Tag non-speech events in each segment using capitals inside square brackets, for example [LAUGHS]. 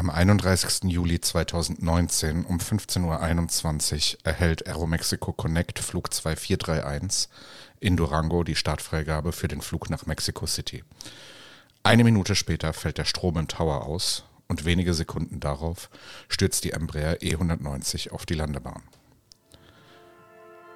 Am 31. Juli 2019 um 15.21 Uhr erhält Aeromexico Connect Flug 2431 in Durango die Startfreigabe für den Flug nach Mexico City. Eine Minute später fällt der Strom im Tower aus und wenige Sekunden darauf stürzt die Embraer E190 auf die Landebahn.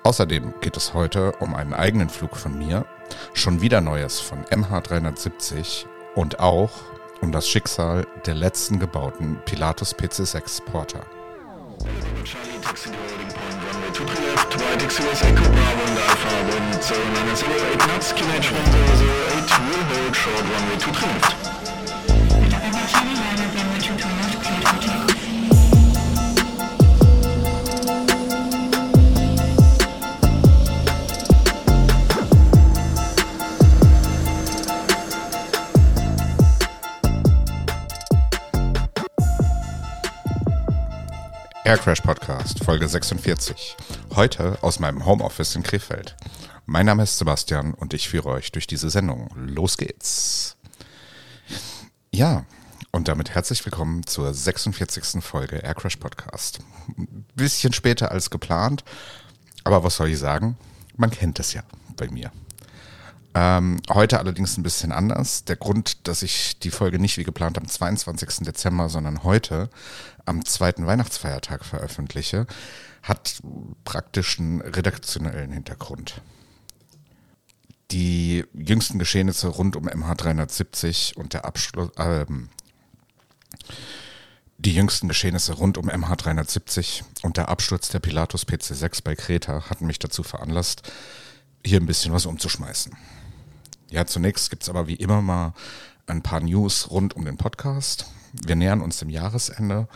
Außerdem geht es heute um einen eigenen Flug von mir, schon wieder Neues von MH370 und auch um das Schicksal der letzten gebauten Pilatus PC6 Porter. Aircrash Podcast, Folge 46. Heute aus meinem Homeoffice in Krefeld. Mein Name ist Sebastian und ich führe euch durch diese Sendung. Los geht's. Ja, und damit herzlich willkommen zur 46. Folge Aircrash Podcast. Bisschen später als geplant, aber was soll ich sagen? Man kennt es ja bei mir. Ähm, heute allerdings ein bisschen anders. Der Grund, dass ich die Folge nicht wie geplant am 22. Dezember, sondern heute am zweiten Weihnachtsfeiertag veröffentliche, hat praktisch einen redaktionellen Hintergrund. Die jüngsten Geschehnisse rund um MH370 und der Abschluss, äh, die jüngsten Geschehnisse rund um MH370 und der Absturz der Pilatus PC6 bei Kreta hatten mich dazu veranlasst, hier ein bisschen was umzuschmeißen. Ja, zunächst gibt es aber wie immer mal ein paar News rund um den Podcast. Wir nähern uns dem Jahresende.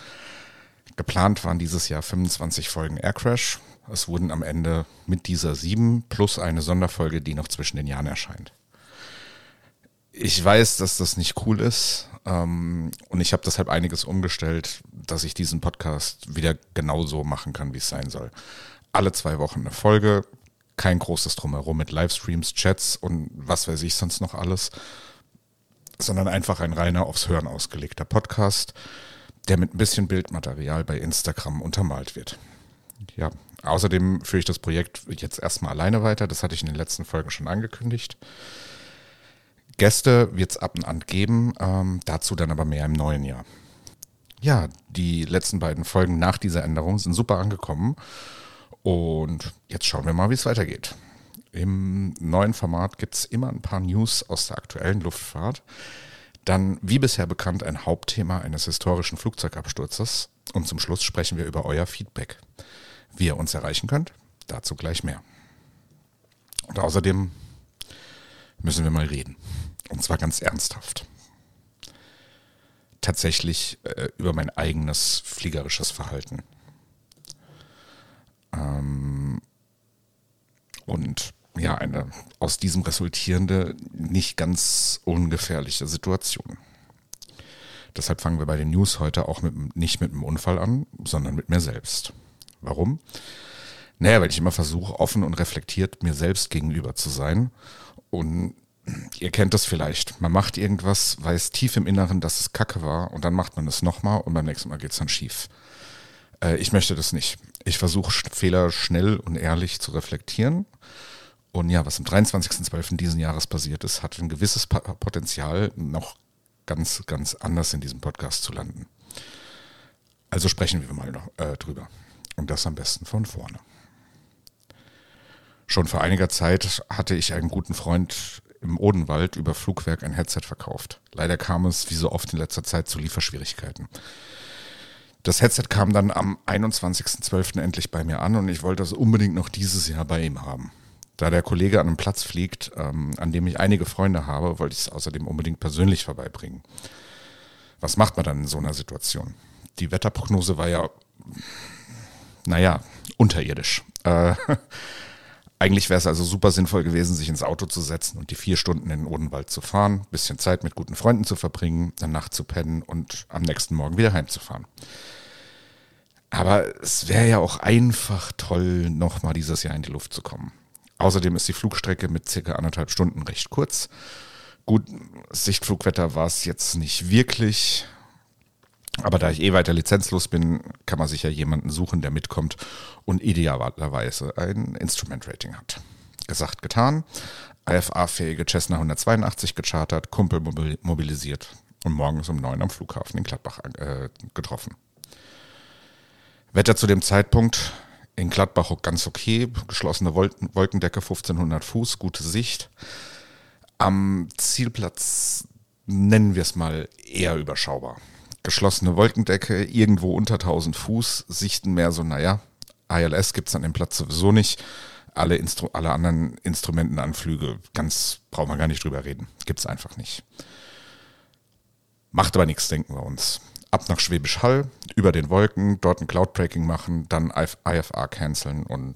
Geplant waren dieses Jahr 25 Folgen Aircrash. Es wurden am Ende mit dieser sieben plus eine Sonderfolge, die noch zwischen den Jahren erscheint. Ich weiß, dass das nicht cool ist ähm, und ich habe deshalb einiges umgestellt, dass ich diesen Podcast wieder genauso machen kann, wie es sein soll. Alle zwei Wochen eine Folge, kein großes Drumherum mit Livestreams, Chats und was weiß ich sonst noch alles, sondern einfach ein reiner aufs Hören ausgelegter Podcast, der mit ein bisschen Bildmaterial bei Instagram untermalt wird. Ja, außerdem führe ich das Projekt jetzt erstmal alleine weiter, das hatte ich in den letzten Folgen schon angekündigt. Gäste wird es ab und an geben, ähm, dazu dann aber mehr im neuen Jahr. Ja, die letzten beiden Folgen nach dieser Änderung sind super angekommen und jetzt schauen wir mal, wie es weitergeht. Im neuen Format gibt es immer ein paar News aus der aktuellen Luftfahrt. Dann, wie bisher bekannt, ein Hauptthema eines historischen Flugzeugabsturzes. Und zum Schluss sprechen wir über euer Feedback. Wie ihr uns erreichen könnt, dazu gleich mehr. Und außerdem müssen wir mal reden. Und zwar ganz ernsthaft. Tatsächlich äh, über mein eigenes fliegerisches Verhalten. Ähm, und ja, eine aus diesem resultierende, nicht ganz ungefährliche Situation. Deshalb fangen wir bei den News heute auch mit, nicht mit einem Unfall an, sondern mit mir selbst. Warum? Naja, weil ich immer versuche, offen und reflektiert mir selbst gegenüber zu sein. Und ihr kennt das vielleicht. Man macht irgendwas, weiß tief im Inneren, dass es Kacke war und dann macht man es nochmal und beim nächsten Mal geht es dann schief. Äh, ich möchte das nicht. Ich versuche Fehler schnell und ehrlich zu reflektieren. Und ja, was am 23.12. diesen Jahres passiert ist, hat ein gewisses Potenzial, noch ganz, ganz anders in diesem Podcast zu landen. Also sprechen wir mal noch, äh, drüber. Und das am besten von vorne. Schon vor einiger Zeit hatte ich einen guten Freund im Odenwald über Flugwerk ein Headset verkauft. Leider kam es, wie so oft in letzter Zeit, zu Lieferschwierigkeiten. Das Headset kam dann am 21.12. endlich bei mir an und ich wollte das unbedingt noch dieses Jahr bei ihm haben. Da der Kollege an einem Platz fliegt, ähm, an dem ich einige Freunde habe, wollte ich es außerdem unbedingt persönlich vorbeibringen. Was macht man dann in so einer Situation? Die Wetterprognose war ja, naja, unterirdisch. Äh, [LAUGHS] eigentlich wäre es also super sinnvoll gewesen, sich ins Auto zu setzen und die vier Stunden in den Odenwald zu fahren, bisschen Zeit mit guten Freunden zu verbringen, dann Nacht zu pennen und am nächsten Morgen wieder heimzufahren. Aber es wäre ja auch einfach toll, nochmal dieses Jahr in die Luft zu kommen. Außerdem ist die Flugstrecke mit circa anderthalb Stunden recht kurz. Gut, Sichtflugwetter war es jetzt nicht wirklich. Aber da ich eh weiter lizenzlos bin, kann man sich ja jemanden suchen, der mitkommt und idealerweise ein Instrument-Rating hat. Gesagt, getan. IFA-fähige Cessna 182 gechartert, Kumpel mobilisiert und morgens um neun am Flughafen in Gladbach äh, getroffen. Wetter zu dem Zeitpunkt in Gladbach ganz okay, geschlossene Wolkendecke, 1500 Fuß, gute Sicht. Am Zielplatz nennen wir es mal eher überschaubar. Geschlossene Wolkendecke, irgendwo unter 1000 Fuß, Sichten mehr so, naja, ILS gibt es an dem Platz sowieso nicht. Alle, Instru alle anderen Instrumentenanflüge, ganz brauchen wir gar nicht drüber reden. Gibt es einfach nicht. Macht aber nichts, denken wir uns. Ab nach Schwäbisch Hall, über den Wolken, dort ein Cloud-Breaking machen, dann IFA canceln und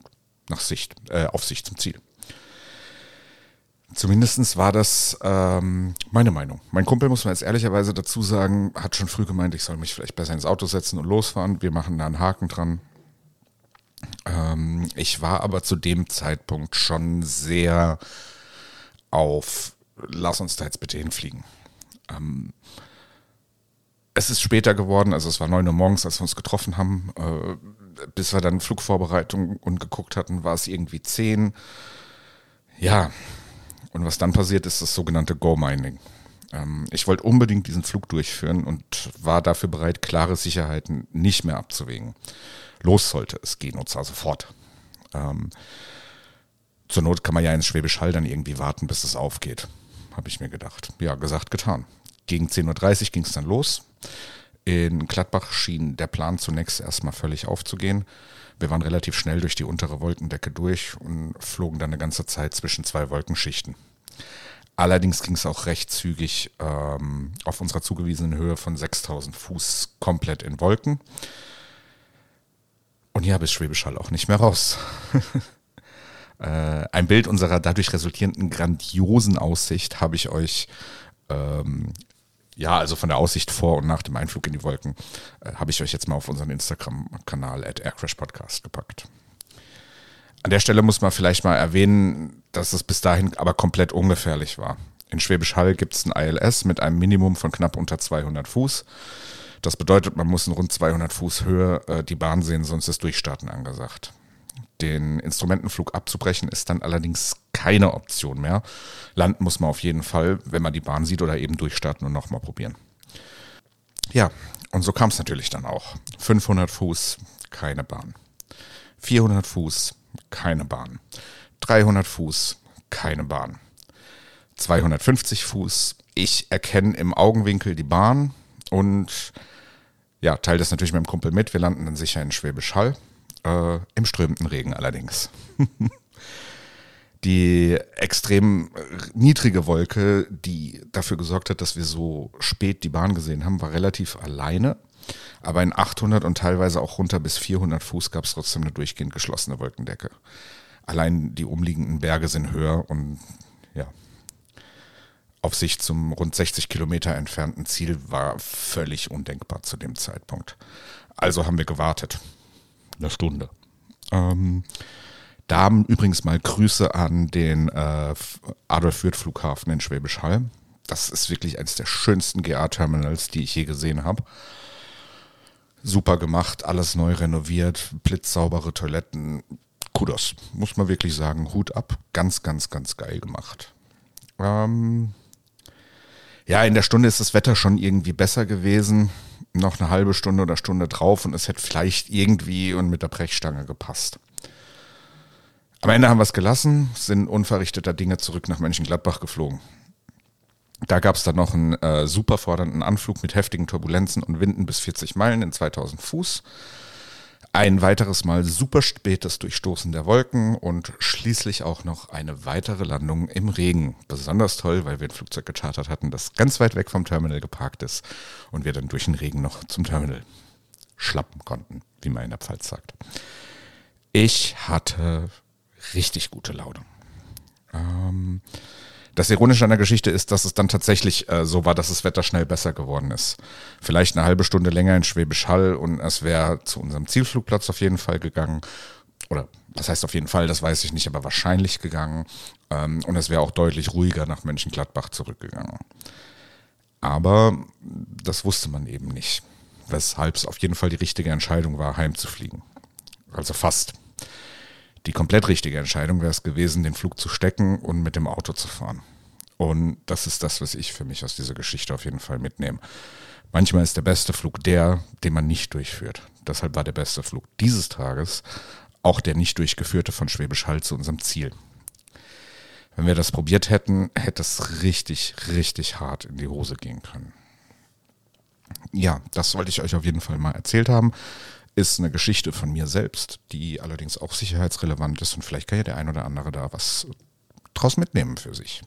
nach Sicht, äh, auf Sicht zum Ziel. Zumindest war das ähm, meine Meinung. Mein Kumpel, muss man jetzt ehrlicherweise dazu sagen, hat schon früh gemeint, ich soll mich vielleicht besser ins Auto setzen und losfahren. Wir machen da einen Haken dran. Ähm, ich war aber zu dem Zeitpunkt schon sehr auf, lass uns da jetzt bitte hinfliegen. Ähm, es ist später geworden, also es war neun Uhr morgens, als wir uns getroffen haben. Äh, bis wir dann Flugvorbereitung und geguckt hatten, war es irgendwie zehn. Ja, und was dann passiert, ist das sogenannte Go-Mining. Ähm, ich wollte unbedingt diesen Flug durchführen und war dafür bereit, klare Sicherheiten nicht mehr abzuwägen. Los sollte es gehen und zwar sofort. Ähm, zur Not kann man ja ins Schwäbisch Hall dann irgendwie warten, bis es aufgeht, habe ich mir gedacht. Ja, gesagt, getan. Gegen 10.30 Uhr ging es dann los. In Gladbach schien der Plan zunächst erstmal völlig aufzugehen. Wir waren relativ schnell durch die untere Wolkendecke durch und flogen dann eine ganze Zeit zwischen zwei Wolkenschichten. Allerdings ging es auch recht zügig ähm, auf unserer zugewiesenen Höhe von 6000 Fuß komplett in Wolken. Und ja, bis Schwäbisch Hall auch nicht mehr raus. [LAUGHS] äh, ein Bild unserer dadurch resultierenden grandiosen Aussicht habe ich euch ähm, ja, also von der Aussicht vor und nach dem Einflug in die Wolken, äh, habe ich euch jetzt mal auf unseren Instagram-Kanal at Aircrash gepackt. An der Stelle muss man vielleicht mal erwähnen, dass es bis dahin aber komplett ungefährlich war. In Schwäbisch Hall gibt es ein ILS mit einem Minimum von knapp unter 200 Fuß. Das bedeutet, man muss in rund 200 Fuß Höhe äh, die Bahn sehen, sonst ist Durchstarten angesagt. Den Instrumentenflug abzubrechen ist dann allerdings keine Option mehr. Landen muss man auf jeden Fall, wenn man die Bahn sieht oder eben durchstarten und nochmal probieren. Ja, und so kam es natürlich dann auch. 500 Fuß, keine Bahn. 400 Fuß, keine Bahn. 300 Fuß, keine Bahn. 250 Fuß, ich erkenne im Augenwinkel die Bahn und ja, teile das natürlich mit dem Kumpel mit. Wir landen dann sicher in Schwäbisch Hall. Äh, Im strömenden Regen allerdings. [LAUGHS] die extrem niedrige Wolke, die dafür gesorgt hat, dass wir so spät die Bahn gesehen haben, war relativ alleine. Aber in 800 und teilweise auch runter bis 400 Fuß gab es trotzdem eine durchgehend geschlossene Wolkendecke. Allein die umliegenden Berge sind höher und ja, auf sich zum rund 60 Kilometer entfernten Ziel war völlig undenkbar zu dem Zeitpunkt. Also haben wir gewartet eine Stunde. Ähm, da übrigens mal Grüße an den äh, Adolf Fürth Flughafen in Schwäbisch Hall. Das ist wirklich eines der schönsten GA-Terminals, die ich je gesehen habe. Super gemacht, alles neu renoviert, blitzsaubere Toiletten. Kudos, muss man wirklich sagen. Hut ab. Ganz, ganz, ganz geil gemacht. Ähm ja, in der Stunde ist das Wetter schon irgendwie besser gewesen noch eine halbe Stunde oder Stunde drauf und es hätte vielleicht irgendwie und mit der Brechstange gepasst. Am Ende haben wir es gelassen, sind unverrichteter Dinge zurück nach Mönchengladbach geflogen. Da gab es dann noch einen äh, super fordernden Anflug mit heftigen Turbulenzen und Winden bis 40 Meilen in 2000 Fuß. Ein weiteres Mal super spätes Durchstoßen der Wolken und schließlich auch noch eine weitere Landung im Regen. Besonders toll, weil wir ein Flugzeug gechartert hatten, das ganz weit weg vom Terminal geparkt ist und wir dann durch den Regen noch zum Terminal schlappen konnten, wie man in der Pfalz sagt. Ich hatte richtig gute Laune. Ähm, das Ironische an der Geschichte ist, dass es dann tatsächlich äh, so war, dass das Wetter schnell besser geworden ist. Vielleicht eine halbe Stunde länger in Schwäbisch Hall und es wäre zu unserem Zielflugplatz auf jeden Fall gegangen. Oder das heißt auf jeden Fall, das weiß ich nicht, aber wahrscheinlich gegangen. Ähm, und es wäre auch deutlich ruhiger nach Mönchengladbach zurückgegangen. Aber das wusste man eben nicht. weshalb es auf jeden Fall die richtige Entscheidung war, heimzufliegen. Also fast. Die komplett richtige Entscheidung wäre es gewesen, den Flug zu stecken und mit dem Auto zu fahren. Und das ist das, was ich für mich aus dieser Geschichte auf jeden Fall mitnehme. Manchmal ist der beste Flug der, den man nicht durchführt. Deshalb war der beste Flug dieses Tages auch der nicht durchgeführte von Schwäbisch Hall zu unserem Ziel. Wenn wir das probiert hätten, hätte es richtig, richtig hart in die Hose gehen können. Ja, das wollte ich euch auf jeden Fall mal erzählt haben. Ist eine Geschichte von mir selbst, die allerdings auch sicherheitsrelevant ist und vielleicht kann ja der ein oder andere da was draus mitnehmen für sich.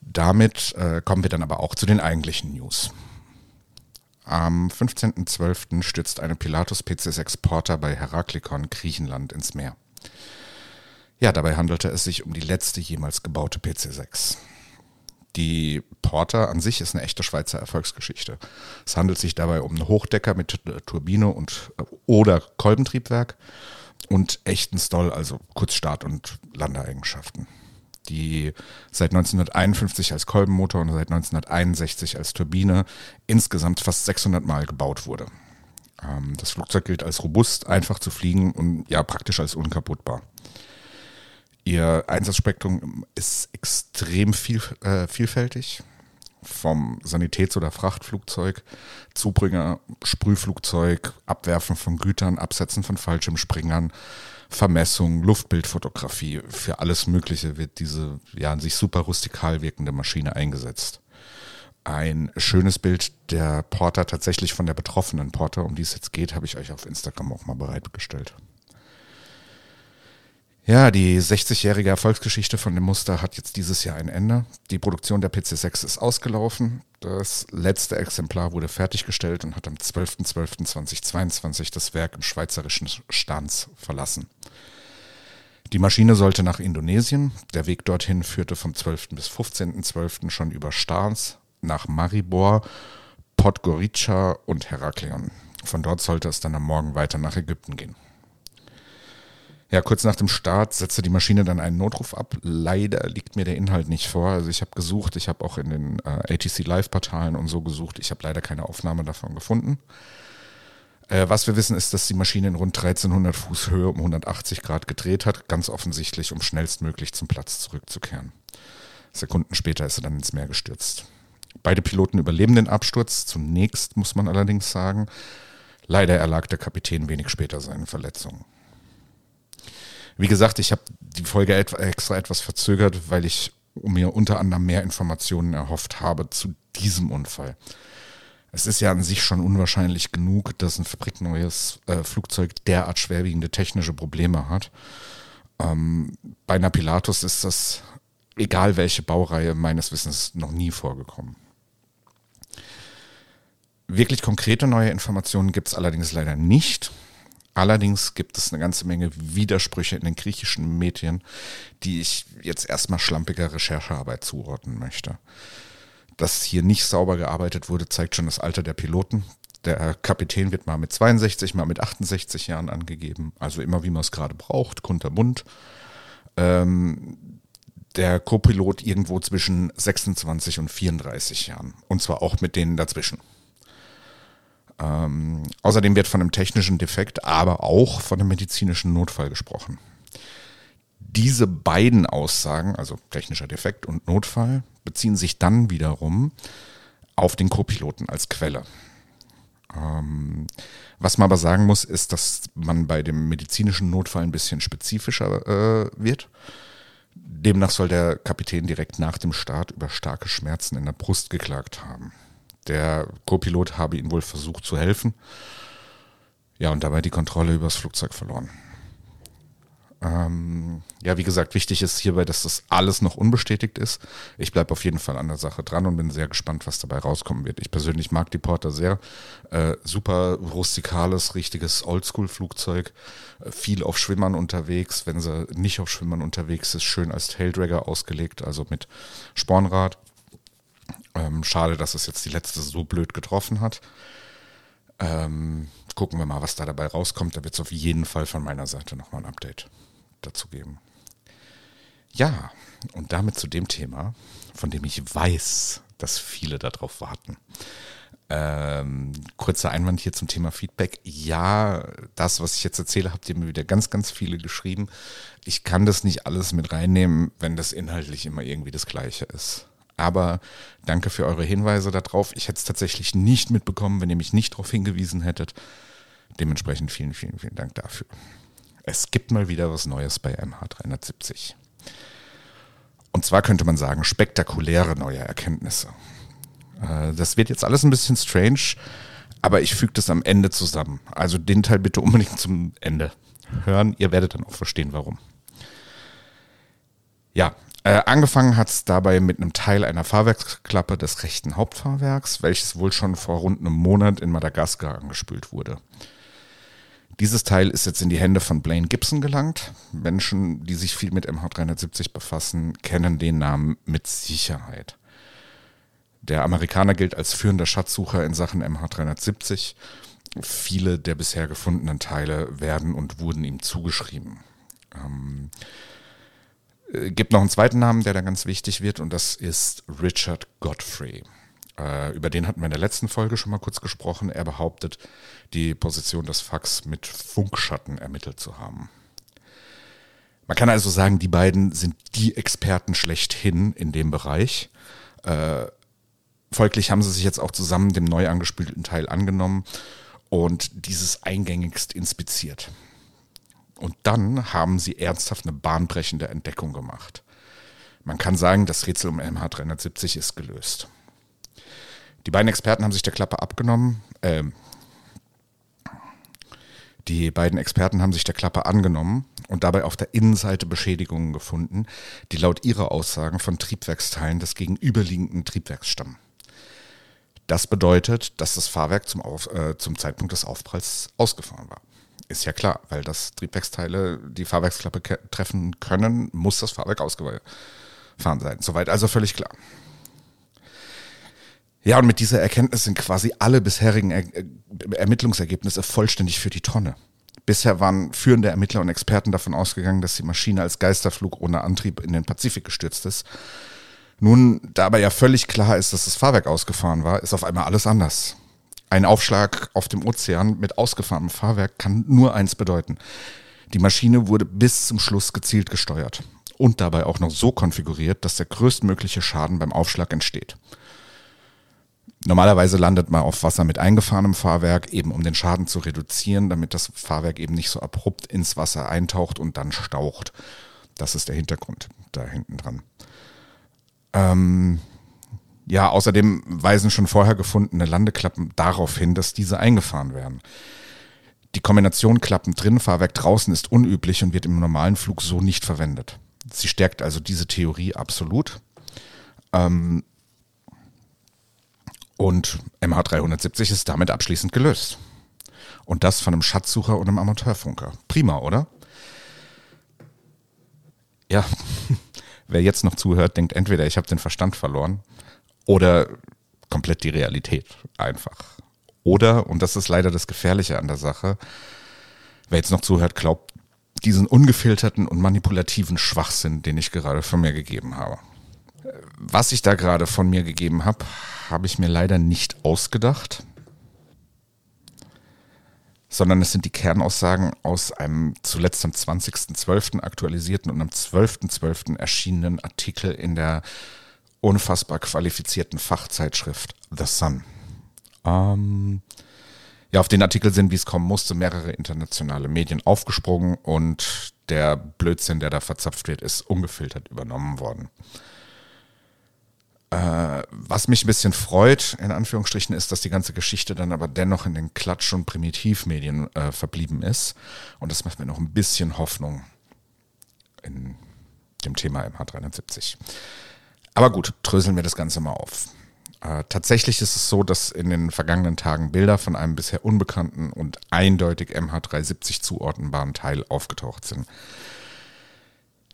Damit äh, kommen wir dann aber auch zu den eigentlichen News. Am 15.12. stürzt eine Pilatus PC6 Porter bei Heraklikon, Griechenland, ins Meer. Ja, dabei handelte es sich um die letzte jemals gebaute PC6. Die Porter an sich ist eine echte Schweizer Erfolgsgeschichte. Es handelt sich dabei um einen Hochdecker mit Turbine und oder Kolbentriebwerk und echten Stoll, also Kurzstart- und Landeeigenschaften die seit 1951 als Kolbenmotor und seit 1961 als Turbine insgesamt fast 600 Mal gebaut wurde. Ähm, das Flugzeug gilt als robust, einfach zu fliegen und ja praktisch als unkaputtbar. Ihr Einsatzspektrum ist extrem viel, äh, vielfältig. Vom Sanitäts- oder Frachtflugzeug, Zubringer, Sprühflugzeug, Abwerfen von Gütern, Absetzen von Fallschirmspringern, Vermessung, Luftbildfotografie, für alles Mögliche wird diese ja an sich super rustikal wirkende Maschine eingesetzt. Ein schönes Bild der Porter, tatsächlich von der betroffenen Porter, um die es jetzt geht, habe ich euch auf Instagram auch mal bereitgestellt. Ja, die 60-jährige Erfolgsgeschichte von dem Muster hat jetzt dieses Jahr ein Ende. Die Produktion der PC6 ist ausgelaufen. Das letzte Exemplar wurde fertiggestellt und hat am 12.12.2022 das Werk im schweizerischen Stanz verlassen. Die Maschine sollte nach Indonesien. Der Weg dorthin führte vom 12. bis 15.12. schon über Stans nach Maribor, Podgorica und Heraklion. Von dort sollte es dann am Morgen weiter nach Ägypten gehen. Ja, kurz nach dem Start setzte die Maschine dann einen Notruf ab. Leider liegt mir der Inhalt nicht vor. Also ich habe gesucht, ich habe auch in den äh, ATC Live-Portalen und so gesucht. Ich habe leider keine Aufnahme davon gefunden. Äh, was wir wissen, ist, dass die Maschine in rund 1300 Fuß Höhe um 180 Grad gedreht hat, ganz offensichtlich, um schnellstmöglich zum Platz zurückzukehren. Sekunden später ist sie dann ins Meer gestürzt. Beide Piloten überleben den Absturz. Zunächst muss man allerdings sagen, leider erlag der Kapitän wenig später seinen Verletzungen. Wie gesagt, ich habe die Folge extra etwas verzögert, weil ich mir unter anderem mehr Informationen erhofft habe zu diesem Unfall. Es ist ja an sich schon unwahrscheinlich genug, dass ein fabrikneues äh, Flugzeug derart schwerwiegende technische Probleme hat. Ähm, bei einer Pilatus ist das, egal welche Baureihe, meines Wissens noch nie vorgekommen. Wirklich konkrete neue Informationen gibt es allerdings leider nicht. Allerdings gibt es eine ganze Menge Widersprüche in den griechischen Medien, die ich jetzt erstmal schlampiger Recherchearbeit zuordnen möchte. Dass hier nicht sauber gearbeitet wurde, zeigt schon das Alter der Piloten. Der Kapitän wird mal mit 62, mal mit 68 Jahren angegeben, also immer wie man es gerade braucht, kunterbunt. Ähm, der Copilot irgendwo zwischen 26 und 34 Jahren. Und zwar auch mit denen dazwischen. Ähm, außerdem wird von einem technischen Defekt, aber auch von einem medizinischen Notfall gesprochen. Diese beiden Aussagen, also technischer Defekt und Notfall, beziehen sich dann wiederum auf den Co-Piloten als Quelle. Ähm, was man aber sagen muss, ist, dass man bei dem medizinischen Notfall ein bisschen spezifischer äh, wird. Demnach soll der Kapitän direkt nach dem Start über starke Schmerzen in der Brust geklagt haben. Der Co-Pilot habe ihm wohl versucht zu helfen. Ja, und dabei die Kontrolle über das Flugzeug verloren. Ähm, ja, wie gesagt, wichtig ist hierbei, dass das alles noch unbestätigt ist. Ich bleibe auf jeden Fall an der Sache dran und bin sehr gespannt, was dabei rauskommen wird. Ich persönlich mag die Porter sehr. Äh, super rustikales, richtiges Oldschool-Flugzeug. Äh, viel auf Schwimmern unterwegs. Wenn sie nicht auf Schwimmern unterwegs ist, schön als Taildragger ausgelegt, also mit Spornrad. Ähm, schade, dass es jetzt die letzte so blöd getroffen hat. Ähm, gucken wir mal, was da dabei rauskommt. Da wird es auf jeden Fall von meiner Seite nochmal ein Update dazu geben. Ja, und damit zu dem Thema, von dem ich weiß, dass viele darauf warten. Ähm, kurzer Einwand hier zum Thema Feedback. Ja, das, was ich jetzt erzähle, habt ihr mir wieder ganz, ganz viele geschrieben. Ich kann das nicht alles mit reinnehmen, wenn das inhaltlich immer irgendwie das Gleiche ist. Aber danke für eure Hinweise darauf. Ich hätte es tatsächlich nicht mitbekommen, wenn ihr mich nicht darauf hingewiesen hättet. Dementsprechend vielen, vielen, vielen Dank dafür. Es gibt mal wieder was Neues bei MH370. Und zwar könnte man sagen, spektakuläre neue Erkenntnisse. Äh, das wird jetzt alles ein bisschen strange, aber ich füge das am Ende zusammen. Also den Teil bitte unbedingt zum Ende hören. Ihr werdet dann auch verstehen, warum. Ja, äh, angefangen hat es dabei mit einem Teil einer Fahrwerksklappe des rechten Hauptfahrwerks, welches wohl schon vor rund einem Monat in Madagaskar angespült wurde. Dieses Teil ist jetzt in die Hände von Blaine Gibson gelangt. Menschen, die sich viel mit MH370 befassen, kennen den Namen mit Sicherheit. Der Amerikaner gilt als führender Schatzsucher in Sachen MH370. Viele der bisher gefundenen Teile werden und wurden ihm zugeschrieben. Ähm, äh, gibt noch einen zweiten Namen, der da ganz wichtig wird, und das ist Richard Godfrey. Äh, über den hatten wir in der letzten Folge schon mal kurz gesprochen. Er behauptet, die Position des Fax mit Funkschatten ermittelt zu haben. Man kann also sagen, die beiden sind die Experten schlechthin in dem Bereich. Äh, folglich haben sie sich jetzt auch zusammen dem neu angespülten Teil angenommen und dieses eingängigst inspiziert. Und dann haben sie ernsthaft eine bahnbrechende Entdeckung gemacht. Man kann sagen, das Rätsel um MH370 ist gelöst. Die beiden Experten haben sich der Klappe abgenommen. Äh, die beiden Experten haben sich der Klappe angenommen und dabei auf der Innenseite Beschädigungen gefunden, die laut ihrer Aussagen von Triebwerksteilen des gegenüberliegenden Triebwerks stammen. Das bedeutet, dass das Fahrwerk zum, Auf, äh, zum Zeitpunkt des Aufpralls ausgefahren war. Ist ja klar, weil das Triebwerksteile die Fahrwerksklappe treffen können, muss das Fahrwerk ausgefahren sein. Soweit also völlig klar. Ja, und mit dieser Erkenntnis sind quasi alle bisherigen er Ermittlungsergebnisse vollständig für die Tonne. Bisher waren führende Ermittler und Experten davon ausgegangen, dass die Maschine als Geisterflug ohne Antrieb in den Pazifik gestürzt ist. Nun, da aber ja völlig klar ist, dass das Fahrwerk ausgefahren war, ist auf einmal alles anders. Ein Aufschlag auf dem Ozean mit ausgefahrenem Fahrwerk kann nur eins bedeuten. Die Maschine wurde bis zum Schluss gezielt gesteuert und dabei auch noch so konfiguriert, dass der größtmögliche Schaden beim Aufschlag entsteht. Normalerweise landet man auf Wasser mit eingefahrenem Fahrwerk, eben um den Schaden zu reduzieren, damit das Fahrwerk eben nicht so abrupt ins Wasser eintaucht und dann staucht. Das ist der Hintergrund da hinten dran. Ähm, ja, außerdem weisen schon vorher gefundene Landeklappen darauf hin, dass diese eingefahren werden. Die Kombination Klappen drin, Fahrwerk draußen ist unüblich und wird im normalen Flug so nicht verwendet. Sie stärkt also diese Theorie absolut. Ähm, und MH370 ist damit abschließend gelöst. Und das von einem Schatzsucher und einem Amateurfunker. Prima, oder? Ja, [LAUGHS] wer jetzt noch zuhört, denkt entweder, ich habe den Verstand verloren oder komplett die Realität einfach. Oder, und das ist leider das Gefährliche an der Sache, wer jetzt noch zuhört, glaubt diesen ungefilterten und manipulativen Schwachsinn, den ich gerade von mir gegeben habe. Was ich da gerade von mir gegeben habe, habe ich mir leider nicht ausgedacht, sondern es sind die Kernaussagen aus einem zuletzt am 20.12. aktualisierten und am 12.12. .12. erschienenen Artikel in der unfassbar qualifizierten Fachzeitschrift The Sun. Ähm, ja, auf den Artikel sind, wie es kommen musste, mehrere internationale Medien aufgesprungen und der Blödsinn, der da verzapft wird, ist ungefiltert übernommen worden. Äh, was mich ein bisschen freut, in Anführungsstrichen, ist, dass die ganze Geschichte dann aber dennoch in den Klatsch- und Primitivmedien äh, verblieben ist. Und das macht mir noch ein bisschen Hoffnung in dem Thema MH370. Aber gut, dröseln wir das Ganze mal auf. Äh, tatsächlich ist es so, dass in den vergangenen Tagen Bilder von einem bisher unbekannten und eindeutig MH370 zuordnenbaren Teil aufgetaucht sind.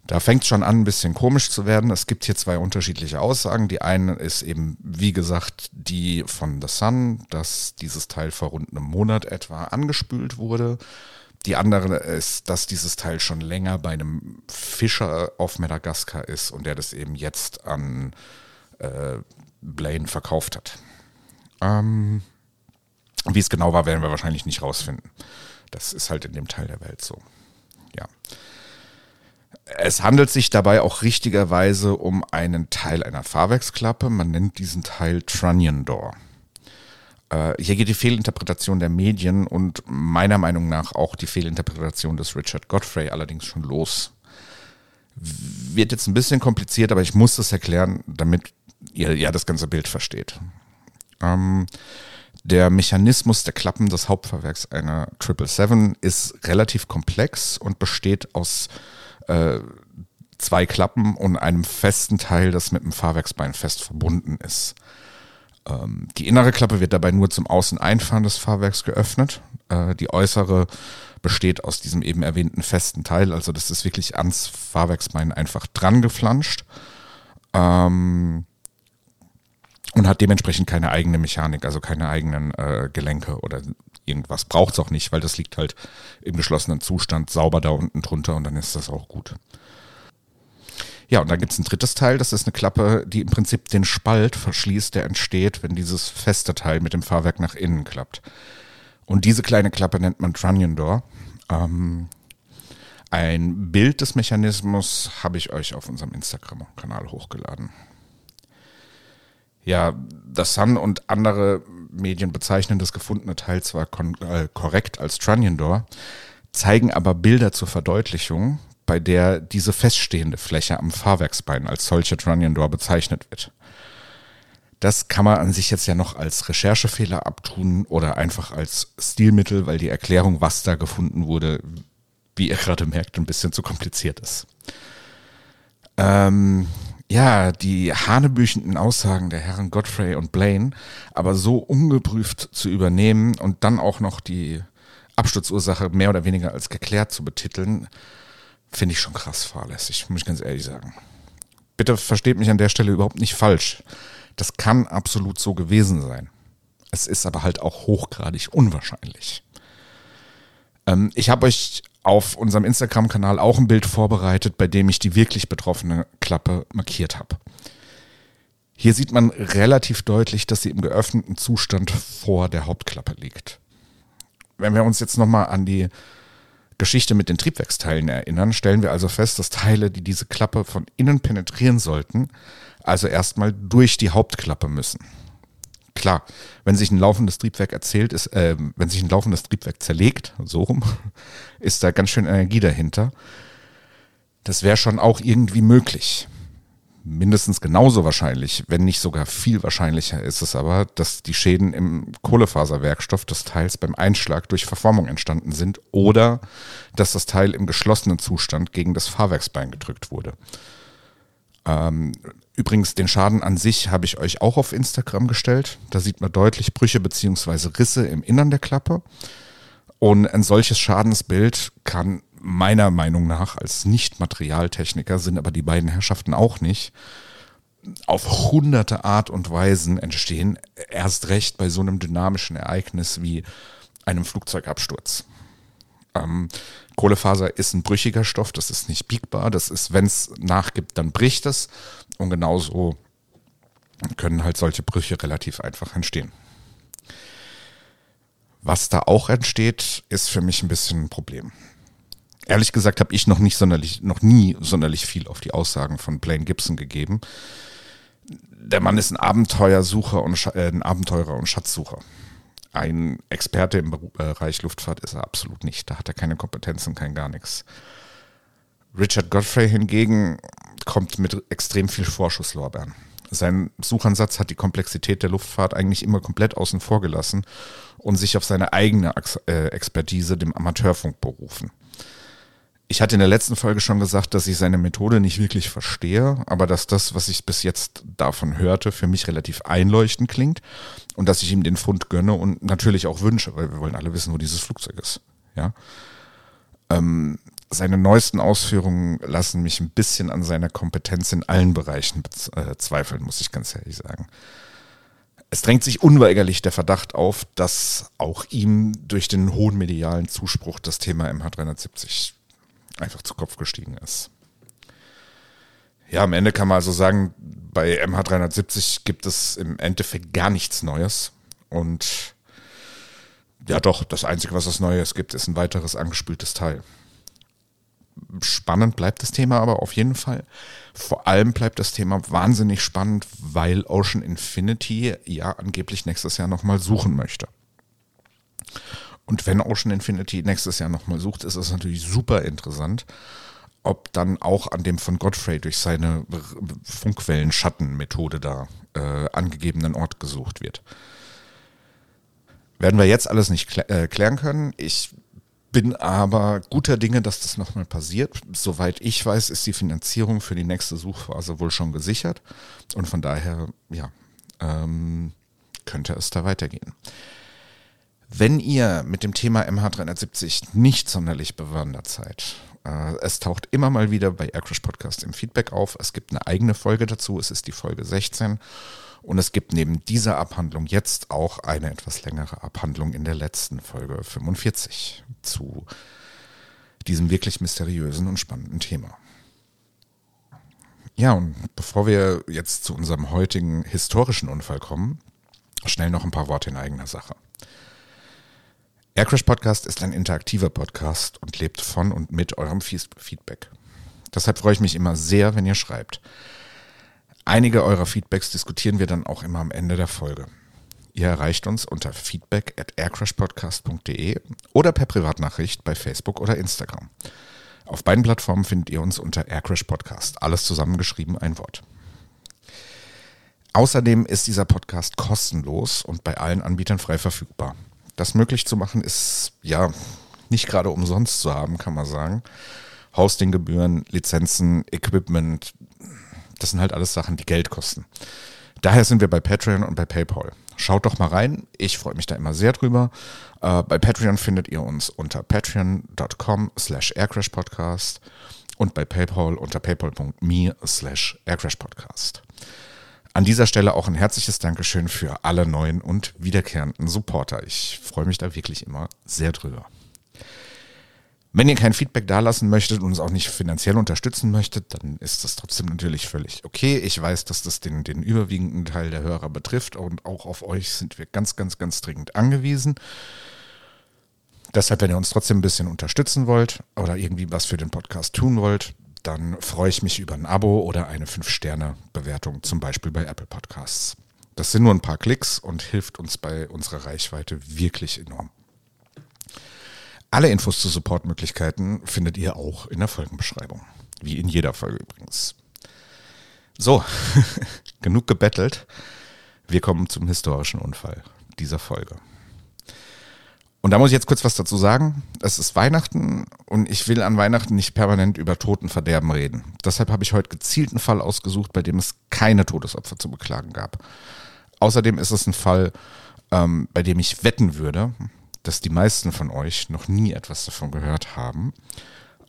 Da fängt es schon an, ein bisschen komisch zu werden. Es gibt hier zwei unterschiedliche Aussagen. Die eine ist eben, wie gesagt, die von The Sun, dass dieses Teil vor rund einem Monat etwa angespült wurde. Die andere ist, dass dieses Teil schon länger bei einem Fischer auf Madagaskar ist und der das eben jetzt an äh, Blaine verkauft hat. Ähm, Wie es genau war, werden wir wahrscheinlich nicht rausfinden. Das ist halt in dem Teil der Welt so. Ja. Es handelt sich dabei auch richtigerweise um einen Teil einer Fahrwerksklappe. Man nennt diesen Teil Trunnion Door. Äh, hier geht die Fehlinterpretation der Medien und meiner Meinung nach auch die Fehlinterpretation des Richard Godfrey allerdings schon los. Wird jetzt ein bisschen kompliziert, aber ich muss das erklären, damit ihr ja das ganze Bild versteht. Ähm, der Mechanismus der Klappen des Hauptfahrwerks einer 777 ist relativ komplex und besteht aus äh, zwei Klappen und einem festen Teil, das mit dem Fahrwerksbein fest verbunden ist. Ähm, die innere Klappe wird dabei nur zum Außeneinfahren des Fahrwerks geöffnet. Äh, die äußere besteht aus diesem eben erwähnten festen Teil, also das ist wirklich ans Fahrwerksbein einfach dran geflanscht. Ähm, und hat dementsprechend keine eigene Mechanik, also keine eigenen äh, Gelenke oder irgendwas. Braucht es auch nicht, weil das liegt halt im geschlossenen Zustand sauber da unten drunter und dann ist das auch gut. Ja, und dann gibt es ein drittes Teil, das ist eine Klappe, die im Prinzip den Spalt verschließt, der entsteht, wenn dieses feste Teil mit dem Fahrwerk nach innen klappt. Und diese kleine Klappe nennt man Trunnion Door. Ähm, ein Bild des Mechanismus habe ich euch auf unserem Instagram-Kanal hochgeladen. Ja, das Sun und andere Medien bezeichnen das gefundene Teil zwar äh, korrekt als Trunnion Door, zeigen aber Bilder zur Verdeutlichung, bei der diese feststehende Fläche am Fahrwerksbein als solche Trunnion Door bezeichnet wird. Das kann man an sich jetzt ja noch als Recherchefehler abtun oder einfach als Stilmittel, weil die Erklärung, was da gefunden wurde, wie ihr gerade merkt, ein bisschen zu kompliziert ist. Ähm, ja, die hanebüchenden Aussagen der Herren Godfrey und Blaine aber so ungeprüft zu übernehmen und dann auch noch die Absturzursache mehr oder weniger als geklärt zu betiteln, finde ich schon krass fahrlässig, muss ich ganz ehrlich sagen. Bitte versteht mich an der Stelle überhaupt nicht falsch. Das kann absolut so gewesen sein. Es ist aber halt auch hochgradig unwahrscheinlich. Ähm, ich habe euch auf unserem Instagram-Kanal auch ein Bild vorbereitet, bei dem ich die wirklich betroffene Klappe markiert habe. Hier sieht man relativ deutlich, dass sie im geöffneten Zustand vor der Hauptklappe liegt. Wenn wir uns jetzt nochmal an die Geschichte mit den Triebwerksteilen erinnern, stellen wir also fest, dass Teile, die diese Klappe von innen penetrieren sollten, also erstmal durch die Hauptklappe müssen. Klar, wenn sich ein laufendes Triebwerk erzählt, ist, äh, wenn sich ein laufendes Triebwerk zerlegt, so rum, [LAUGHS] ist da ganz schön Energie dahinter. Das wäre schon auch irgendwie möglich. Mindestens genauso wahrscheinlich, wenn nicht sogar viel wahrscheinlicher ist es aber, dass die Schäden im Kohlefaserwerkstoff des Teils beim Einschlag durch Verformung entstanden sind oder dass das Teil im geschlossenen Zustand gegen das Fahrwerksbein gedrückt wurde. Ähm, übrigens, den Schaden an sich habe ich euch auch auf Instagram gestellt. Da sieht man deutlich Brüche bzw. Risse im Innern der Klappe. Und ein solches Schadensbild kann meiner Meinung nach als Nicht-Materialtechniker sind aber die beiden Herrschaften auch nicht, auf hunderte Art und Weisen entstehen, erst recht bei so einem dynamischen Ereignis wie einem Flugzeugabsturz. Ähm, Kohlefaser ist ein brüchiger Stoff, das ist nicht biegbar, das ist, wenn es nachgibt, dann bricht es und genauso können halt solche Brüche relativ einfach entstehen. Was da auch entsteht, ist für mich ein bisschen ein Problem. Ehrlich gesagt habe ich noch nicht sonderlich, noch nie sonderlich viel auf die Aussagen von Blaine Gibson gegeben. Der Mann ist ein Abenteuersucher und äh, ein Abenteurer und Schatzsucher. Ein Experte im Bereich Luftfahrt ist er absolut nicht. Da hat er keine Kompetenzen, kein gar nichts. Richard Godfrey hingegen kommt mit extrem viel Vorschusslorbeeren. Sein Suchansatz hat die Komplexität der Luftfahrt eigentlich immer komplett außen vor gelassen und sich auf seine eigene äh, Expertise, dem Amateurfunk, berufen. Ich hatte in der letzten Folge schon gesagt, dass ich seine Methode nicht wirklich verstehe, aber dass das, was ich bis jetzt davon hörte, für mich relativ einleuchtend klingt und dass ich ihm den Fund gönne und natürlich auch wünsche, weil wir wollen alle wissen, wo dieses Flugzeug ist. Ja. Ähm, seine neuesten Ausführungen lassen mich ein bisschen an seiner Kompetenz in allen Bereichen äh, zweifeln, muss ich ganz ehrlich sagen. Es drängt sich unweigerlich der Verdacht auf, dass auch ihm durch den hohen medialen Zuspruch das Thema MH370 einfach zu Kopf gestiegen ist. Ja, am Ende kann man also sagen, bei MH370 gibt es im Endeffekt gar nichts Neues. Und Ja, doch, das Einzige, was es Neues gibt, ist ein weiteres angespültes Teil. Spannend bleibt das Thema aber auf jeden Fall. Vor allem bleibt das Thema wahnsinnig spannend, weil Ocean Infinity ja angeblich nächstes Jahr nochmal suchen möchte. Und wenn Ocean Infinity nächstes Jahr nochmal sucht, ist es natürlich super interessant, ob dann auch an dem von Godfrey durch seine Funkwellen-Schattenmethode da äh, angegebenen Ort gesucht wird. Werden wir jetzt alles nicht klä äh, klären können. Ich bin aber guter Dinge, dass das nochmal passiert. Soweit ich weiß, ist die Finanzierung für die nächste Suchphase wohl schon gesichert. Und von daher, ja, ähm, könnte es da weitergehen. Wenn ihr mit dem Thema MH370 nicht sonderlich bewandert seid, äh, es taucht immer mal wieder bei Aircrash Podcast im Feedback auf. Es gibt eine eigene Folge dazu. Es ist die Folge 16. Und es gibt neben dieser Abhandlung jetzt auch eine etwas längere Abhandlung in der letzten Folge 45 zu diesem wirklich mysteriösen und spannenden Thema. Ja, und bevor wir jetzt zu unserem heutigen historischen Unfall kommen, schnell noch ein paar Worte in eigener Sache. Aircrash Podcast ist ein interaktiver Podcast und lebt von und mit eurem Feedback. Deshalb freue ich mich immer sehr, wenn ihr schreibt. Einige eurer Feedbacks diskutieren wir dann auch immer am Ende der Folge. Ihr erreicht uns unter feedback at aircrashpodcast.de oder per Privatnachricht bei Facebook oder Instagram. Auf beiden Plattformen findet ihr uns unter Aircrash Podcast. Alles zusammengeschrieben, ein Wort. Außerdem ist dieser Podcast kostenlos und bei allen Anbietern frei verfügbar. Das möglich zu machen ist ja nicht gerade umsonst zu haben, kann man sagen. Hostinggebühren, Lizenzen, Equipment, das sind halt alles Sachen, die Geld kosten. Daher sind wir bei Patreon und bei PayPal. Schaut doch mal rein. Ich freue mich da immer sehr drüber. Äh, bei Patreon findet ihr uns unter patreon.com slash aircrashpodcast und bei PayPal unter paypal.me slash aircrashpodcast. An dieser Stelle auch ein herzliches Dankeschön für alle neuen und wiederkehrenden Supporter. Ich freue mich da wirklich immer sehr drüber. Wenn ihr kein Feedback dalassen möchtet und uns auch nicht finanziell unterstützen möchtet, dann ist das trotzdem natürlich völlig okay. Ich weiß, dass das den, den überwiegenden Teil der Hörer betrifft und auch auf euch sind wir ganz, ganz, ganz dringend angewiesen. Deshalb, wenn ihr uns trotzdem ein bisschen unterstützen wollt oder irgendwie was für den Podcast tun wollt, dann freue ich mich über ein Abo oder eine 5-Sterne-Bewertung, zum Beispiel bei Apple Podcasts. Das sind nur ein paar Klicks und hilft uns bei unserer Reichweite wirklich enorm. Alle Infos zu Supportmöglichkeiten findet ihr auch in der Folgenbeschreibung. Wie in jeder Folge übrigens. So, [LAUGHS] genug gebettelt. Wir kommen zum historischen Unfall dieser Folge. Und da muss ich jetzt kurz was dazu sagen. Es ist Weihnachten und ich will an Weihnachten nicht permanent über Totenverderben reden. Deshalb habe ich heute gezielt einen Fall ausgesucht, bei dem es keine Todesopfer zu beklagen gab. Außerdem ist es ein Fall, ähm, bei dem ich wetten würde, dass die meisten von euch noch nie etwas davon gehört haben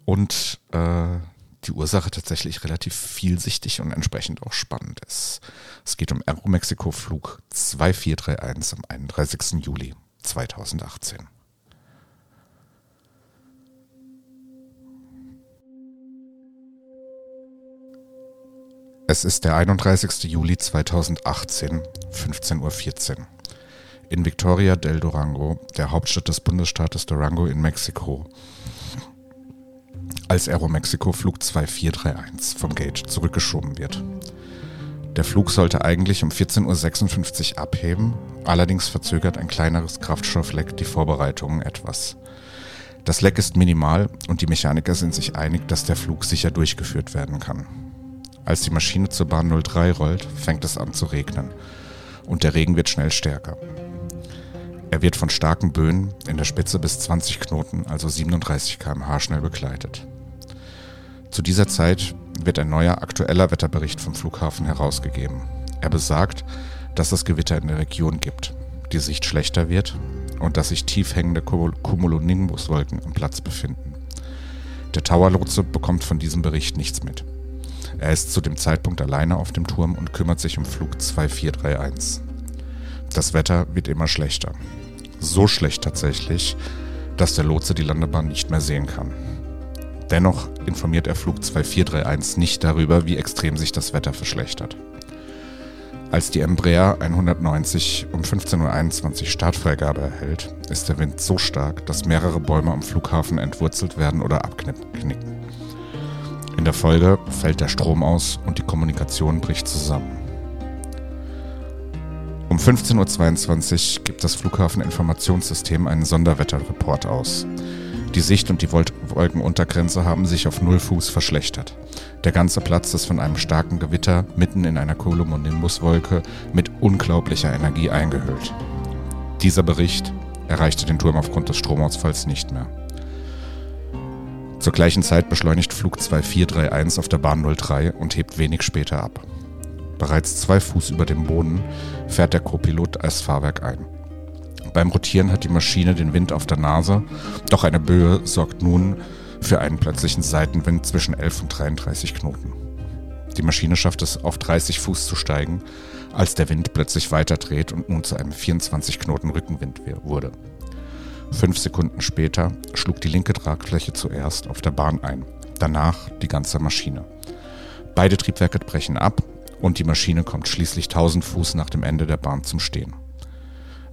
und äh, die Ursache tatsächlich relativ vielschichtig und entsprechend auch spannend ist. Es geht um Aeromexico Flug 2431 am 31. Juli 2018. Es ist der 31. Juli 2018, 15.14 Uhr in Victoria del Durango, der Hauptstadt des Bundesstaates Durango in Mexiko, als Aeromexico Flug 2431 vom Gate zurückgeschoben wird. Der Flug sollte eigentlich um 14.56 Uhr abheben, allerdings verzögert ein kleineres Kraftstoffleck die Vorbereitungen etwas. Das Leck ist minimal und die Mechaniker sind sich einig, dass der Flug sicher durchgeführt werden kann. Als die Maschine zur Bahn 03 rollt, fängt es an zu regnen und der Regen wird schnell stärker. Er wird von starken Böen in der Spitze bis 20 Knoten, also 37 km/h schnell begleitet. Zu dieser Zeit wird ein neuer aktueller Wetterbericht vom Flughafen herausgegeben. Er besagt, dass es Gewitter in der Region gibt, die Sicht schlechter wird und dass sich tief hängende Cumulonimbuswolken am Platz befinden. Der Towerlotse bekommt von diesem Bericht nichts mit. Er ist zu dem Zeitpunkt alleine auf dem Turm und kümmert sich um Flug 2431. Das Wetter wird immer schlechter. So schlecht tatsächlich, dass der Lotse die Landebahn nicht mehr sehen kann. Dennoch informiert er Flug 2431 nicht darüber, wie extrem sich das Wetter verschlechtert. Als die Embraer 190 um 15.21 Uhr Startfreigabe erhält, ist der Wind so stark, dass mehrere Bäume am Flughafen entwurzelt werden oder abknicken. In der Folge fällt der Strom aus und die Kommunikation bricht zusammen. Um 15.22 Uhr gibt das Flughafeninformationssystem einen Sonderwetterreport aus. Die Sicht und die Wolkenuntergrenze haben sich auf null Fuß verschlechtert. Der ganze Platz ist von einem starken Gewitter mitten in einer Cumulonimbuswolke mit unglaublicher Energie eingehüllt. Dieser Bericht erreichte den Turm aufgrund des Stromausfalls nicht mehr. Zur gleichen Zeit beschleunigt Flug 2431 auf der Bahn 03 und hebt wenig später ab. Bereits zwei Fuß über dem Boden fährt der Co-Pilot als Fahrwerk ein. Beim Rotieren hat die Maschine den Wind auf der Nase, doch eine Böe sorgt nun für einen plötzlichen Seitenwind zwischen 11 und 33 Knoten. Die Maschine schafft es, auf 30 Fuß zu steigen, als der Wind plötzlich weiterdreht und nun zu einem 24 Knoten Rückenwind wurde. Fünf Sekunden später schlug die linke Tragfläche zuerst auf der Bahn ein, danach die ganze Maschine. Beide Triebwerke brechen ab und die Maschine kommt schließlich 1000 Fuß nach dem Ende der Bahn zum Stehen.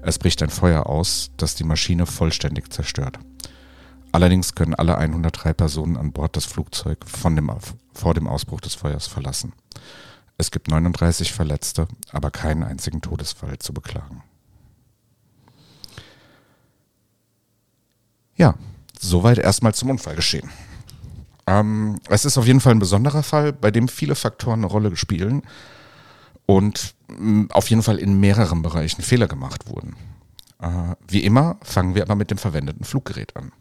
Es bricht ein Feuer aus, das die Maschine vollständig zerstört. Allerdings können alle 103 Personen an Bord das Flugzeug dem, vor dem Ausbruch des Feuers verlassen. Es gibt 39 Verletzte, aber keinen einzigen Todesfall zu beklagen. Ja, soweit erstmal zum Unfallgeschehen. Ähm, es ist auf jeden Fall ein besonderer Fall, bei dem viele Faktoren eine Rolle spielen und mh, mm, auf jeden Fall in mehreren Bereichen Fehler gemacht wurden. Äh, wie immer fangen wir aber mit dem verwendeten Fluggerät an.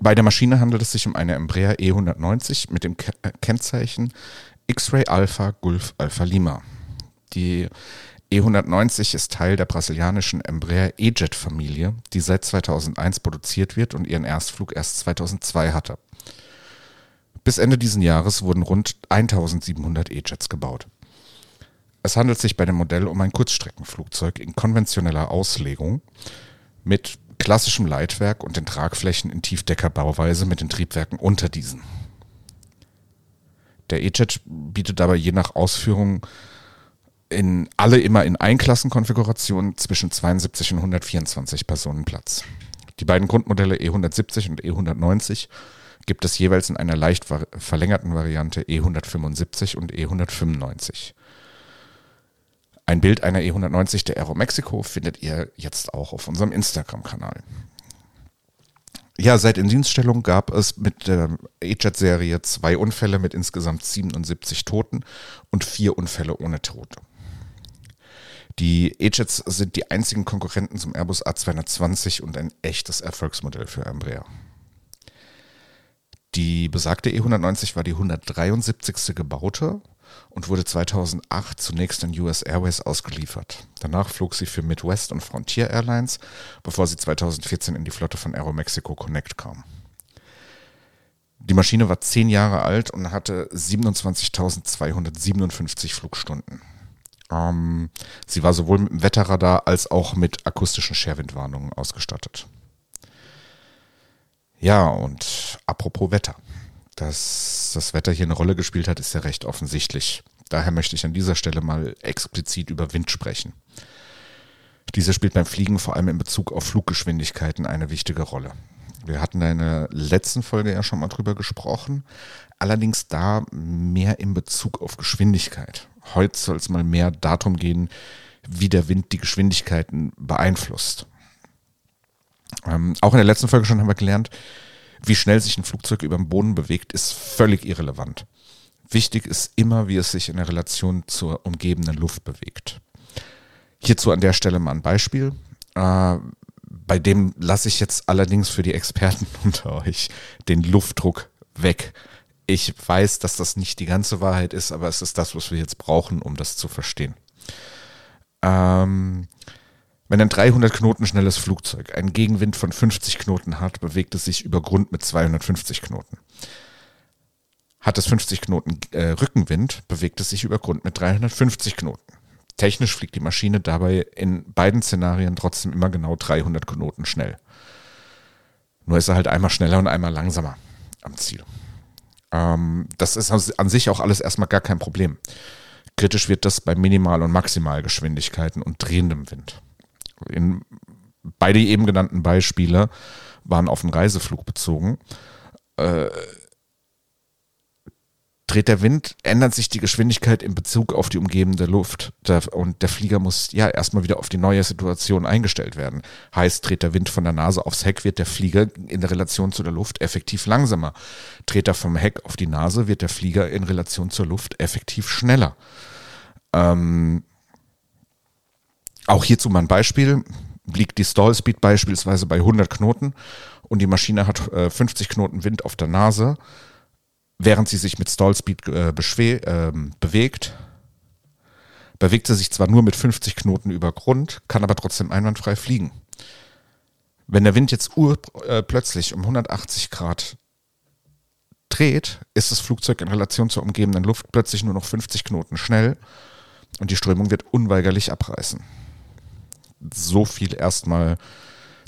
Bei der Maschine handelt es sich um eine Embraer E190 mit dem äh, Kennzeichen X-Ray Alpha Gulf Alpha Lima. Die E190 ist Teil der brasilianischen Embraer E-Jet-Familie, die seit 2001 produziert wird und ihren Erstflug erst 2002 hatte. Bis Ende dieses Jahres wurden rund 1700 E-Jets gebaut. Es handelt sich bei dem Modell um ein Kurzstreckenflugzeug in konventioneller Auslegung mit klassischem Leitwerk und den Tragflächen in Tiefdeckerbauweise mit den Triebwerken unter diesen. Der E-Jet bietet dabei je nach Ausführung in alle immer in Einklassenkonfigurationen zwischen 72 und 124 Personen Platz. Die beiden Grundmodelle E170 und E190 gibt es jeweils in einer leicht verlängerten Variante E175 und E195. Ein Bild einer E190 der Aero Mexico findet ihr jetzt auch auf unserem Instagram-Kanal. Ja, seit Indienststellung gab es mit der E-Jet-Serie zwei Unfälle mit insgesamt 77 Toten und vier Unfälle ohne Tote. Die E-Jets sind die einzigen Konkurrenten zum Airbus A220 und ein echtes Erfolgsmodell für Embraer. Die besagte E190 war die 173. gebaute und wurde 2008 zunächst an US Airways ausgeliefert. Danach flog sie für Midwest und Frontier Airlines, bevor sie 2014 in die Flotte von Aeromexico Connect kam. Die Maschine war zehn Jahre alt und hatte 27.257 Flugstunden. Ähm, sie war sowohl mit dem Wetterradar als auch mit akustischen Scherwindwarnungen ausgestattet. Ja, und apropos Wetter. Dass das Wetter hier eine Rolle gespielt hat, ist ja recht offensichtlich. Daher möchte ich an dieser Stelle mal explizit über Wind sprechen. Dieser spielt beim Fliegen vor allem in Bezug auf Fluggeschwindigkeiten eine wichtige Rolle. Wir hatten in der letzten Folge ja schon mal drüber gesprochen, allerdings da mehr in Bezug auf Geschwindigkeit. Heute soll es mal mehr darum gehen, wie der Wind die Geschwindigkeiten beeinflusst. Ähm, auch in der letzten Folge schon haben wir gelernt, wie schnell sich ein Flugzeug über dem Boden bewegt, ist völlig irrelevant. Wichtig ist immer, wie es sich in der Relation zur umgebenden Luft bewegt. Hierzu an der Stelle mal ein Beispiel. Äh, bei dem lasse ich jetzt allerdings für die Experten [LAUGHS] unter euch den Luftdruck weg. Ich weiß, dass das nicht die ganze Wahrheit ist, aber es ist das, was wir jetzt brauchen, um das zu verstehen. Ähm, wenn ein 300 Knoten schnelles Flugzeug einen Gegenwind von 50 Knoten hat, bewegt es sich über Grund mit 250 Knoten. Hat es 50 Knoten äh, Rückenwind, bewegt es sich über Grund mit 350 Knoten. Technisch fliegt die Maschine dabei in beiden Szenarien trotzdem immer genau 300 Knoten schnell. Nur ist er halt einmal schneller und einmal langsamer am Ziel. Ähm, das ist an sich auch alles erstmal gar kein Problem. Kritisch wird das bei Minimal- und Maximalgeschwindigkeiten und drehendem Wind. In beide eben genannten Beispiele waren auf den Reiseflug bezogen. Äh, dreht der Wind, ändert sich die Geschwindigkeit in Bezug auf die umgebende Luft. und der Flieger muss ja erstmal wieder auf die neue Situation eingestellt werden. Heißt, dreht der Wind von der Nase aufs Heck, wird der Flieger in der Relation zu der Luft effektiv langsamer. Dreht er vom Heck auf die Nase, wird der Flieger in Relation zur Luft effektiv schneller. Ähm, auch hierzu mal ein Beispiel. Liegt die Stallspeed beispielsweise bei 100 Knoten und die Maschine hat äh, 50 Knoten Wind auf der Nase während sie sich mit Stallspeed äh, äh, bewegt, bewegt sie sich zwar nur mit 50 Knoten über Grund, kann aber trotzdem einwandfrei fliegen. Wenn der Wind jetzt äh, um 180 Grad dreht, ist das Flugzeug in Relation zur umgebenden Luft plötzlich nur noch 50 Knoten schnell und die Strömung wird unweigerlich abreißen. So viel erstmal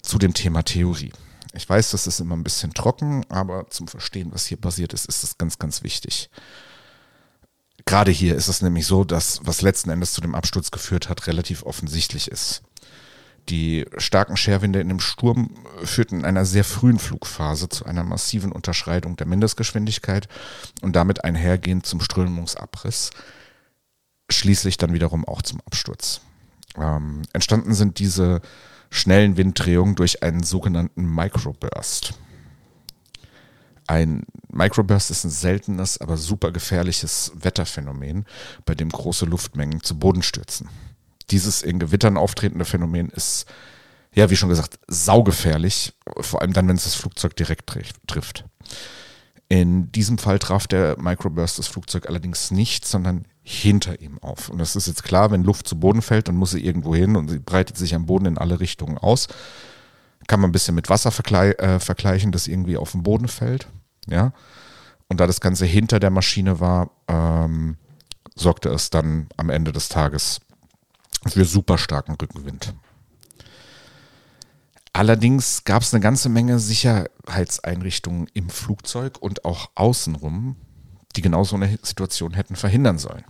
zu dem Thema Theorie. Ich weiß, das ist immer ein bisschen trocken, aber zum Verstehen, was hier passiert ist, ist es ganz, ganz wichtig. Gerade hier ist es nämlich so, dass was letzten Endes zu dem Absturz geführt hat, relativ offensichtlich ist. Die starken Scherwinde in dem Sturm führten in einer sehr frühen Flugphase zu einer massiven Unterschreitung der Mindestgeschwindigkeit und damit einhergehend zum Strömungsabriss, schließlich dann wiederum auch zum Absturz. Ähm, entstanden sind diese schnellen Winddrehungen durch einen sogenannten Microburst. Ein Microburst ist ein seltenes, aber super gefährliches Wetterphänomen, bei dem große Luftmengen zu Boden stürzen. Dieses in Gewittern auftretende Phänomen ist, ja, wie schon gesagt, saugefährlich, vor allem dann, wenn es das Flugzeug direkt trifft. In diesem Fall traf der Microburst das Flugzeug allerdings nicht, sondern hinter ihm auf. Und das ist jetzt klar, wenn Luft zu Boden fällt, dann muss sie irgendwo hin und sie breitet sich am Boden in alle Richtungen aus. Kann man ein bisschen mit Wasser äh, vergleichen, das irgendwie auf den Boden fällt. Ja. Und da das Ganze hinter der Maschine war, ähm, sorgte es dann am Ende des Tages für super starken Rückenwind. Allerdings gab es eine ganze Menge Sicherheitseinrichtungen im Flugzeug und auch außenrum, die genau so eine Situation hätten verhindern sollen.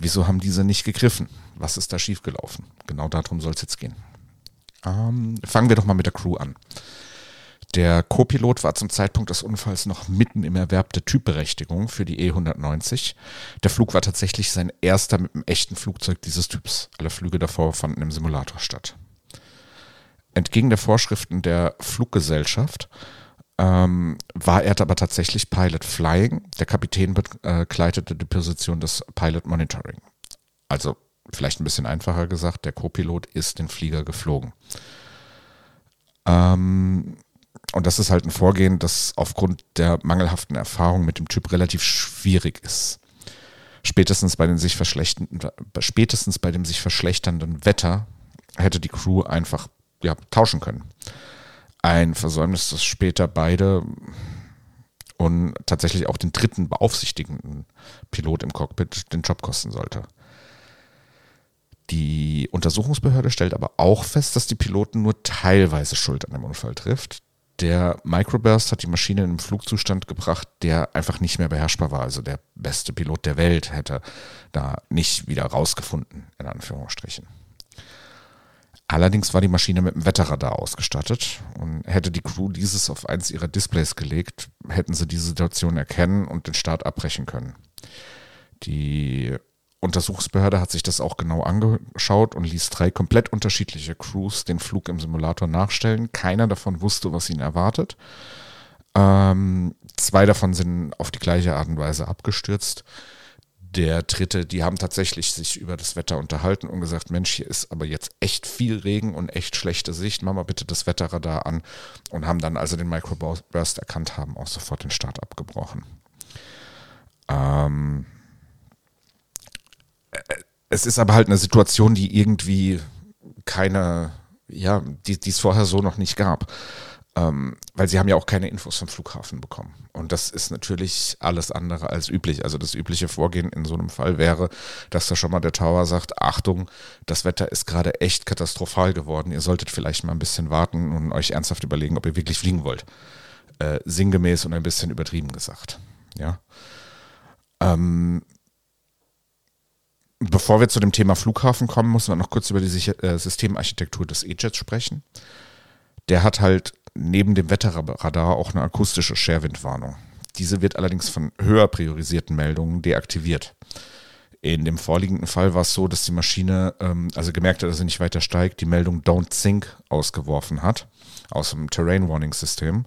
Wieso haben diese nicht gegriffen? Was ist da schiefgelaufen? Genau darum soll es jetzt gehen. Ähm, fangen wir doch mal mit der Crew an. Der Co-Pilot war zum Zeitpunkt des Unfalls noch mitten im Erwerb der Typberechtigung für die E190. Der Flug war tatsächlich sein erster mit einem echten Flugzeug dieses Typs. Alle Flüge davor fanden im Simulator statt. Entgegen der Vorschriften der Fluggesellschaft ähm, war er aber tatsächlich Pilot Flying. Der Kapitän bekleidete die Position des Pilot Monitoring. Also vielleicht ein bisschen einfacher gesagt, der Co-Pilot ist den Flieger geflogen. Ähm, und das ist halt ein Vorgehen, das aufgrund der mangelhaften Erfahrung mit dem Typ relativ schwierig ist. Spätestens bei, den sich spätestens bei dem sich verschlechternden Wetter hätte die Crew einfach ja, tauschen können ein Versäumnis, das später beide und tatsächlich auch den dritten beaufsichtigenden Pilot im Cockpit den Job kosten sollte. Die Untersuchungsbehörde stellt aber auch fest, dass die Piloten nur teilweise Schuld an dem Unfall trifft. Der Microburst hat die Maschine in einen Flugzustand gebracht, der einfach nicht mehr beherrschbar war. Also der beste Pilot der Welt hätte da nicht wieder rausgefunden, in Anführungsstrichen. Allerdings war die Maschine mit einem Wetterradar ausgestattet und hätte die Crew dieses auf eins ihrer Displays gelegt, hätten sie die Situation erkennen und den Start abbrechen können. Die Untersuchungsbehörde hat sich das auch genau angeschaut und ließ drei komplett unterschiedliche Crews den Flug im Simulator nachstellen. Keiner davon wusste, was ihn erwartet. Ähm, zwei davon sind auf die gleiche Art und Weise abgestürzt der dritte, die haben tatsächlich sich über das Wetter unterhalten und gesagt, Mensch, hier ist aber jetzt echt viel Regen und echt schlechte Sicht, mach mal bitte das Wetterradar an und haben dann, also den Microburst erkannt haben, auch sofort den Start abgebrochen. Ähm, äh, es ist aber halt eine Situation, die irgendwie keine, ja, die es vorher so noch nicht gab. Ähm, weil sie haben ja auch keine Infos vom Flughafen bekommen. Und das ist natürlich alles andere als üblich. Also das übliche Vorgehen in so einem Fall wäre, dass da schon mal der Tower sagt, Achtung, das Wetter ist gerade echt katastrophal geworden. Ihr solltet vielleicht mal ein bisschen warten und euch ernsthaft überlegen, ob ihr wirklich fliegen wollt. Äh, sinngemäß und ein bisschen übertrieben gesagt. Ja. Ähm, Bevor wir zu dem Thema Flughafen kommen, müssen wir noch kurz über die äh, Systemarchitektur des E-Jets sprechen. Der hat halt neben dem Wetterradar auch eine akustische Scherwindwarnung. Diese wird allerdings von höher priorisierten Meldungen deaktiviert. In dem vorliegenden Fall war es so, dass die Maschine, ähm, also gemerkt hat, dass sie nicht weiter steigt, die Meldung Don't Sink ausgeworfen hat aus dem Terrain Warning System.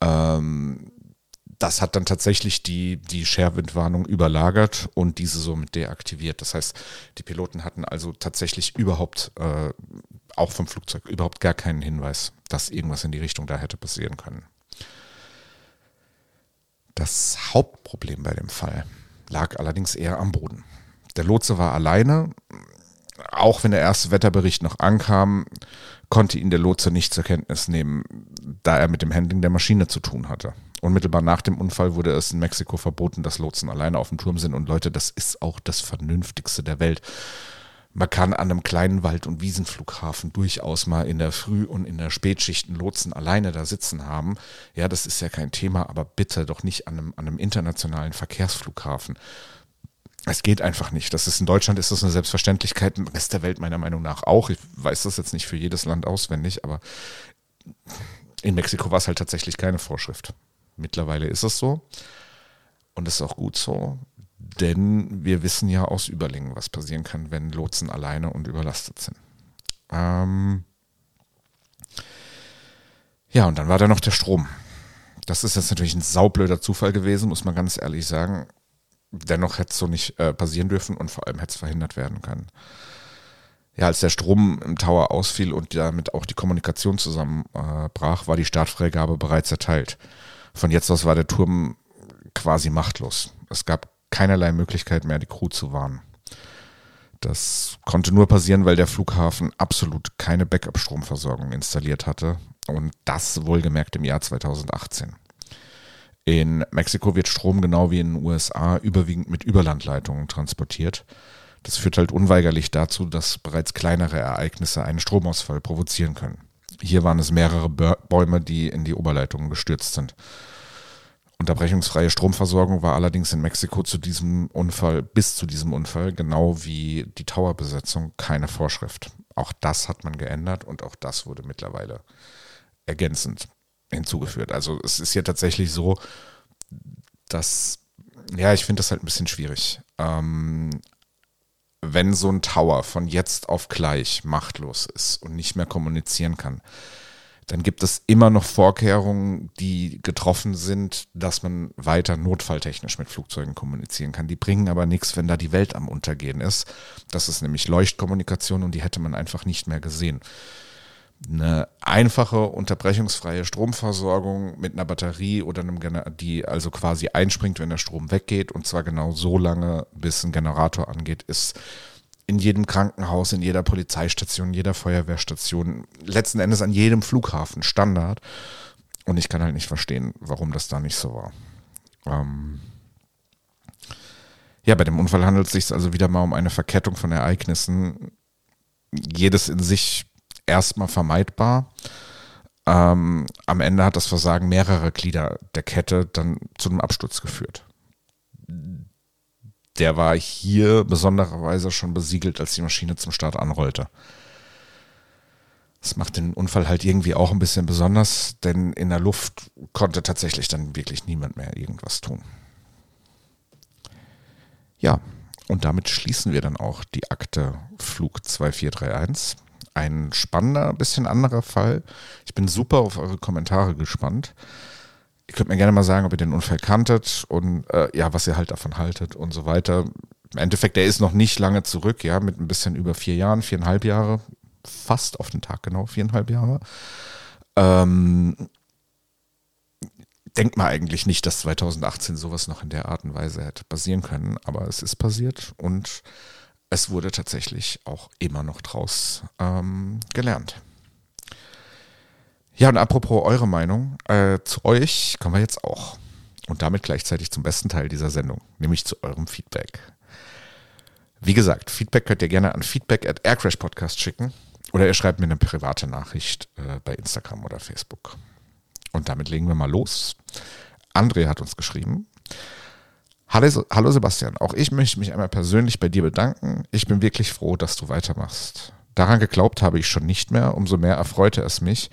Ähm, das hat dann tatsächlich die, die Scherwindwarnung überlagert und diese somit deaktiviert. Das heißt, die Piloten hatten also tatsächlich überhaupt, äh, auch vom Flugzeug, überhaupt gar keinen Hinweis, dass irgendwas in die Richtung da hätte passieren können. Das Hauptproblem bei dem Fall lag allerdings eher am Boden. Der Lotse war alleine. Auch wenn der erste Wetterbericht noch ankam, konnte ihn der Lotse nicht zur Kenntnis nehmen, da er mit dem Handling der Maschine zu tun hatte. Unmittelbar nach dem Unfall wurde es in Mexiko verboten, dass Lotsen alleine auf dem Turm sind. Und Leute, das ist auch das Vernünftigste der Welt. Man kann an einem kleinen Wald- und Wiesenflughafen durchaus mal in der Früh- und in der Spätschicht einen Lotsen alleine da sitzen haben. Ja, das ist ja kein Thema, aber bitte doch nicht an einem, an einem internationalen Verkehrsflughafen. Es geht einfach nicht. Das ist in Deutschland ist das eine Selbstverständlichkeit, im Rest der Welt meiner Meinung nach auch. Ich weiß das jetzt nicht für jedes Land auswendig, aber in Mexiko war es halt tatsächlich keine Vorschrift. Mittlerweile ist es so und es ist auch gut so, denn wir wissen ja aus Überlingen, was passieren kann, wenn Lotsen alleine und überlastet sind. Ähm ja, und dann war da noch der Strom. Das ist jetzt natürlich ein saublöder Zufall gewesen, muss man ganz ehrlich sagen. Dennoch hätte es so nicht äh, passieren dürfen und vor allem hätte es verhindert werden können. Ja, als der Strom im Tower ausfiel und damit auch die Kommunikation zusammenbrach, äh, war die Startfreigabe bereits erteilt. Von jetzt aus war der Turm quasi machtlos. Es gab keinerlei Möglichkeit mehr, die Crew zu warnen. Das konnte nur passieren, weil der Flughafen absolut keine Backup-Stromversorgung installiert hatte und das wohlgemerkt im Jahr 2018. In Mexiko wird Strom genau wie in den USA überwiegend mit Überlandleitungen transportiert. Das führt halt unweigerlich dazu, dass bereits kleinere Ereignisse einen Stromausfall provozieren können. Hier waren es mehrere Bäume, die in die Oberleitungen gestürzt sind. Unterbrechungsfreie Stromversorgung war allerdings in Mexiko zu diesem Unfall, bis zu diesem Unfall, genau wie die Towerbesetzung, keine Vorschrift. Auch das hat man geändert und auch das wurde mittlerweile ergänzend hinzugeführt. Also es ist ja tatsächlich so, dass, ja, ich finde das halt ein bisschen schwierig. Ähm, wenn so ein Tower von jetzt auf gleich machtlos ist und nicht mehr kommunizieren kann, dann gibt es immer noch Vorkehrungen, die getroffen sind, dass man weiter notfalltechnisch mit Flugzeugen kommunizieren kann. Die bringen aber nichts, wenn da die Welt am Untergehen ist. Das ist nämlich Leuchtkommunikation und die hätte man einfach nicht mehr gesehen eine einfache unterbrechungsfreie Stromversorgung mit einer Batterie oder einem Gener die also quasi einspringt, wenn der Strom weggeht und zwar genau so lange, bis ein Generator angeht, ist in jedem Krankenhaus, in jeder Polizeistation, jeder Feuerwehrstation, letzten Endes an jedem Flughafen Standard. Und ich kann halt nicht verstehen, warum das da nicht so war. Ähm ja, bei dem Unfall handelt es sich also wieder mal um eine Verkettung von Ereignissen, jedes in sich erstmal vermeidbar. Ähm, am Ende hat das Versagen mehrerer Glieder der Kette dann zu einem Absturz geführt. Der war hier besondererweise schon besiegelt, als die Maschine zum Start anrollte. Das macht den Unfall halt irgendwie auch ein bisschen besonders, denn in der Luft konnte tatsächlich dann wirklich niemand mehr irgendwas tun. Ja, und damit schließen wir dann auch die Akte Flug 2431 ein spannender, bisschen anderer Fall. Ich bin super auf eure Kommentare gespannt. Ihr könnt mir gerne mal sagen, ob ihr den Unfall kanntet und äh, ja, was ihr halt davon haltet und so weiter. Im Endeffekt, der ist noch nicht lange zurück, ja, mit ein bisschen über vier Jahren, viereinhalb Jahre, fast auf den Tag genau, viereinhalb Jahre. Ähm, denkt man eigentlich nicht, dass 2018 sowas noch in der Art und Weise hätte passieren können, aber es ist passiert und es wurde tatsächlich auch immer noch draus ähm, gelernt. Ja, und apropos eure Meinung, äh, zu euch kommen wir jetzt auch. Und damit gleichzeitig zum besten Teil dieser Sendung, nämlich zu eurem Feedback. Wie gesagt, Feedback könnt ihr gerne an feedback at aircrashpodcast schicken oder ihr schreibt mir eine private Nachricht äh, bei Instagram oder Facebook. Und damit legen wir mal los. André hat uns geschrieben. Hallo, hallo Sebastian, auch ich möchte mich einmal persönlich bei dir bedanken. Ich bin wirklich froh, dass du weitermachst. Daran geglaubt habe ich schon nicht mehr, umso mehr erfreute es mich,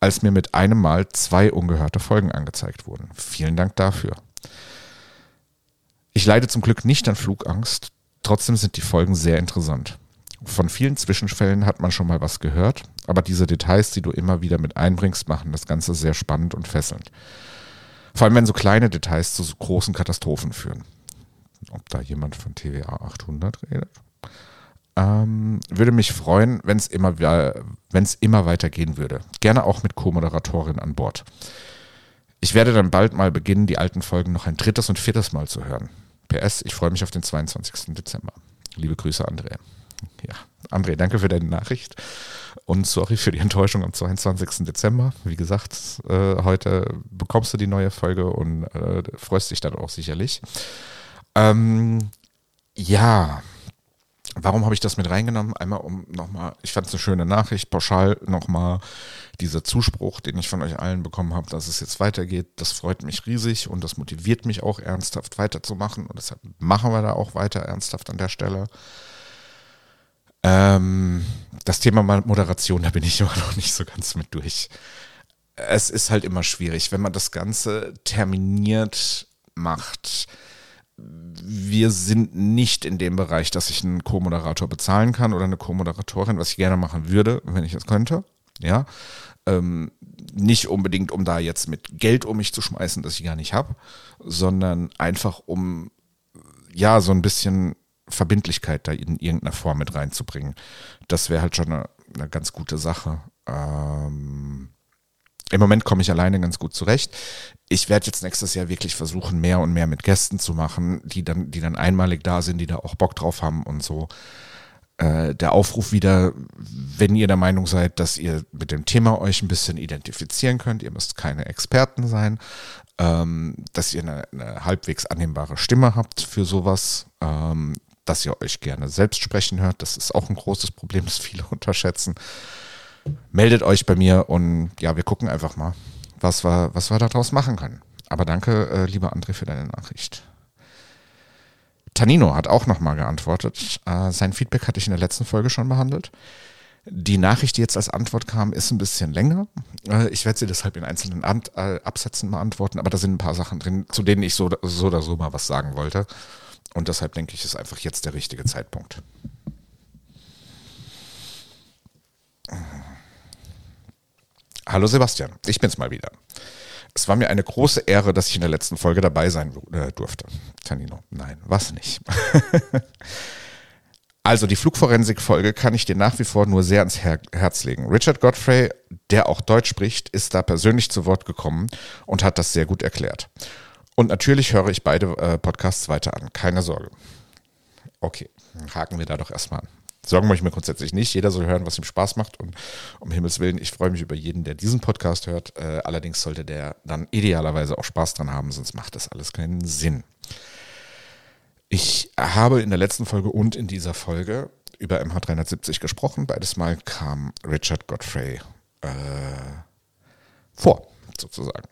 als mir mit einem Mal zwei ungehörte Folgen angezeigt wurden. Vielen Dank dafür. Ich leide zum Glück nicht an Flugangst, trotzdem sind die Folgen sehr interessant. Von vielen Zwischenfällen hat man schon mal was gehört, aber diese Details, die du immer wieder mit einbringst, machen das Ganze sehr spannend und fesselnd. Vor allem, wenn so kleine Details zu so großen Katastrophen führen. Ob da jemand von TVA 800 redet? Ähm, würde mich freuen, wenn es immer, wenn's immer weitergehen würde. Gerne auch mit Co-Moderatorin an Bord. Ich werde dann bald mal beginnen, die alten Folgen noch ein drittes und viertes Mal zu hören. PS, ich freue mich auf den 22. Dezember. Liebe Grüße, André. Ja, André, danke für deine Nachricht und sorry für die Enttäuschung am 22. Dezember. Wie gesagt, äh, heute bekommst du die neue Folge und äh, freust dich dann auch sicherlich. Ähm, ja, Warum habe ich das mit reingenommen? Einmal um nochmal, ich fand es eine schöne Nachricht, pauschal nochmal dieser Zuspruch, den ich von euch allen bekommen habe, dass es jetzt weitergeht. Das freut mich riesig und das motiviert mich auch ernsthaft weiterzumachen und deshalb machen wir da auch weiter ernsthaft an der Stelle. Ähm, das Thema Moderation, da bin ich [LAUGHS] immer noch nicht so ganz mit durch. Es ist halt immer schwierig, wenn man das Ganze terminiert macht wir sind nicht in dem Bereich, dass ich einen Co-Moderator bezahlen kann oder eine Co-Moderatorin, was ich gerne machen würde, wenn ich es könnte. Ja. Ähm, nicht unbedingt, um da jetzt mit Geld um mich zu schmeißen, das ich gar nicht habe, sondern einfach um ja so ein bisschen Verbindlichkeit da in irgendeiner Form mit reinzubringen. Das wäre halt schon eine, eine, ganz gute Sache. Ähm, Im Moment komme ich alleine ganz gut zurecht ich werde jetzt nächstes Jahr wirklich versuchen, mehr und mehr mit Gästen zu machen, die dann, die dann einmalig da sind, die da auch Bock drauf haben und so. Äh, der Aufruf wieder, wenn ihr der Meinung seid, dass ihr mit dem Thema euch ein bisschen identifizieren könnt, ihr müsst keine Experten sein, ähm, dass ihr eine, eine, halbwegs annehmbare Stimme habt für sowas, ähm, dass ihr euch gerne selbst sprechen hört. Das ist auch ein großes Problem, das viele [LAUGHS] unterschätzen. Meldet euch bei mir und ja, wir gucken einfach mal was wir, was wir daraus machen können. Aber danke, äh, lieber André, für deine Nachricht. Tanino hat auch nochmal geantwortet. Äh, sein Feedback hatte ich in der letzten Folge schon behandelt. Die Nachricht, die jetzt als Antwort kam, ist ein bisschen länger. Äh, ich werde sie deshalb in einzelnen Ant äh, Absätzen beantworten, aber da sind ein paar Sachen drin, zu denen ich so, so oder so mal was sagen wollte. Und deshalb denke ich, ist einfach jetzt der richtige Zeitpunkt. Hallo Sebastian, ich bin's mal wieder. Es war mir eine große Ehre, dass ich in der letzten Folge dabei sein äh, durfte. Tanino, nein, was nicht. [LAUGHS] also die Flugforensik-Folge kann ich dir nach wie vor nur sehr ans Her Herz legen. Richard Godfrey, der auch Deutsch spricht, ist da persönlich zu Wort gekommen und hat das sehr gut erklärt. Und natürlich höre ich beide äh, Podcasts weiter an, keine Sorge. Okay, haken wir da doch erstmal an. Sorgen möchte ich mir grundsätzlich nicht. Jeder soll hören, was ihm Spaß macht. Und um Himmels Willen, ich freue mich über jeden, der diesen Podcast hört. Äh, allerdings sollte der dann idealerweise auch Spaß dran haben, sonst macht das alles keinen Sinn. Ich habe in der letzten Folge und in dieser Folge über MH370 gesprochen. Beides Mal kam Richard Godfrey äh, vor, sozusagen.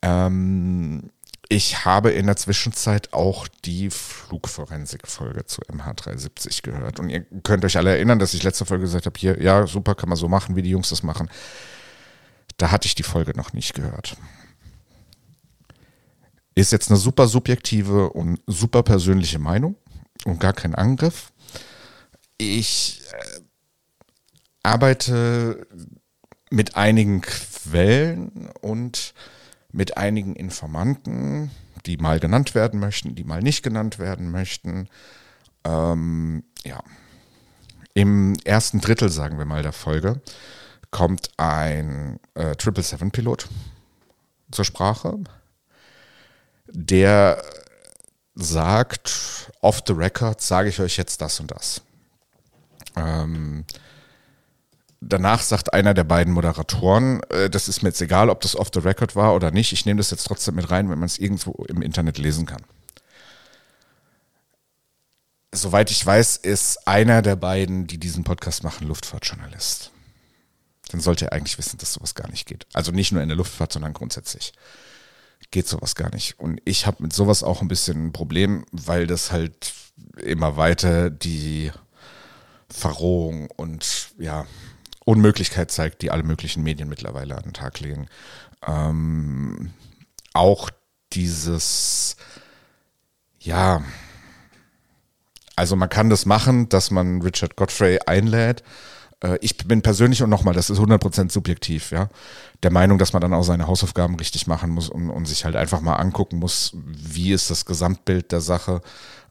Ähm, ich habe in der Zwischenzeit auch die Flugforensik-Folge zu MH370 gehört. Und ihr könnt euch alle erinnern, dass ich letzte Folge gesagt habe, hier, ja, super, kann man so machen, wie die Jungs das machen. Da hatte ich die Folge noch nicht gehört. Ist jetzt eine super subjektive und super persönliche Meinung und gar kein Angriff. Ich äh, arbeite mit einigen Quellen und mit einigen Informanten, die mal genannt werden möchten, die mal nicht genannt werden möchten. Ähm, ja. Im ersten Drittel, sagen wir mal, der Folge kommt ein äh, 777-Pilot zur Sprache, der sagt, off the record sage ich euch jetzt das und das. Ähm, danach sagt einer der beiden Moderatoren, äh, das ist mir jetzt egal, ob das off the record war oder nicht, ich nehme das jetzt trotzdem mit rein, wenn man es irgendwo im Internet lesen kann. Soweit ich weiß, ist einer der beiden, die diesen Podcast machen, Luftfahrtjournalist. Dann sollte er eigentlich wissen, dass sowas gar nicht geht. Also nicht nur in der Luftfahrt, sondern grundsätzlich. geht sowas gar nicht. Und ich habe mit sowas auch ein bisschen ein Problem, weil das halt immer weiter die Verrohung und ja, Unmöglichkeit zeigt, die alle möglichen Medien mittlerweile an den Tag legen. Ähm, auch dieses, ja, also man kann das machen, dass man Richard Godfrey einlädt. Äh, ich bin persönlich und nochmal, das ist 100% subjektiv, ja, der Meinung, dass man dann auch seine Hausaufgaben richtig machen muss und, und sich halt einfach mal angucken muss, wie ist das Gesamtbild der Sache.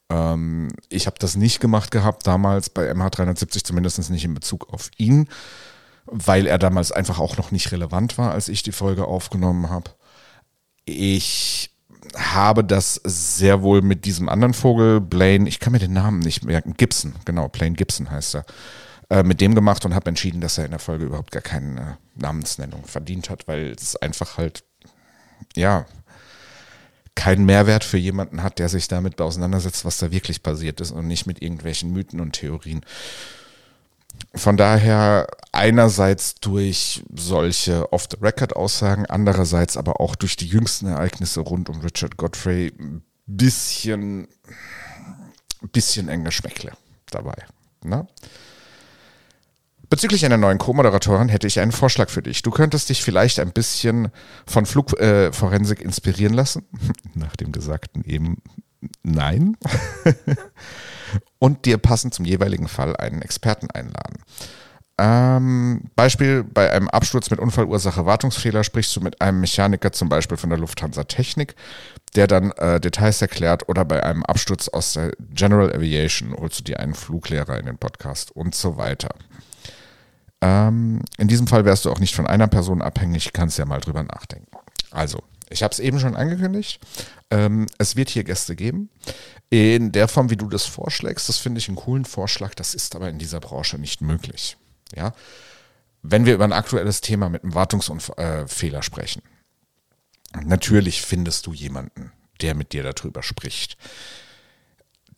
Ähm, ich habe das nicht gemacht gehabt damals bei MH370, zumindest nicht in Bezug auf ihn, weil er damals einfach auch noch nicht relevant war, als ich die Folge aufgenommen habe. Ich habe das sehr wohl mit diesem anderen Vogel, Blaine, ich kann mir den Namen nicht merken, Gibson, genau, Blaine Gibson heißt er, äh, mit dem gemacht und habe entschieden, dass er in der Folge überhaupt gar keine Namensnennung verdient hat, weil es einfach halt, ja, keinen Mehrwert für jemanden hat, der sich damit auseinandersetzt, was da wirklich passiert ist und nicht mit irgendwelchen Mythen und Theorien. Von daher einerseits durch solche Off-the-Record-Aussagen, andererseits aber auch durch die jüngsten Ereignisse rund um Richard Godfrey ein bisschen, bisschen enge Schmeckle dabei. Ne? Bezüglich einer neuen Co-Moderatorin hätte ich einen Vorschlag für dich. Du könntest dich vielleicht ein bisschen von Flugforensik äh, inspirieren lassen. [LAUGHS] Nach dem Gesagten eben nein. [LAUGHS] Und dir passend zum jeweiligen Fall einen Experten einladen. Ähm, Beispiel, bei einem Absturz mit Unfallursache Wartungsfehler sprichst du mit einem Mechaniker zum Beispiel von der Lufthansa Technik, der dann äh, Details erklärt oder bei einem Absturz aus der General Aviation holst du dir einen Fluglehrer in den Podcast und so weiter. Ähm, in diesem Fall wärst du auch nicht von einer Person abhängig, kannst ja mal drüber nachdenken. Also, ich habe es eben schon angekündigt. Ähm, es wird hier Gäste geben. In der Form, wie du das vorschlägst, das finde ich einen coolen Vorschlag. Das ist aber in dieser Branche nicht möglich. Ja? Wenn wir über ein aktuelles Thema mit einem Wartungsfehler äh, sprechen, natürlich findest du jemanden, der mit dir darüber spricht.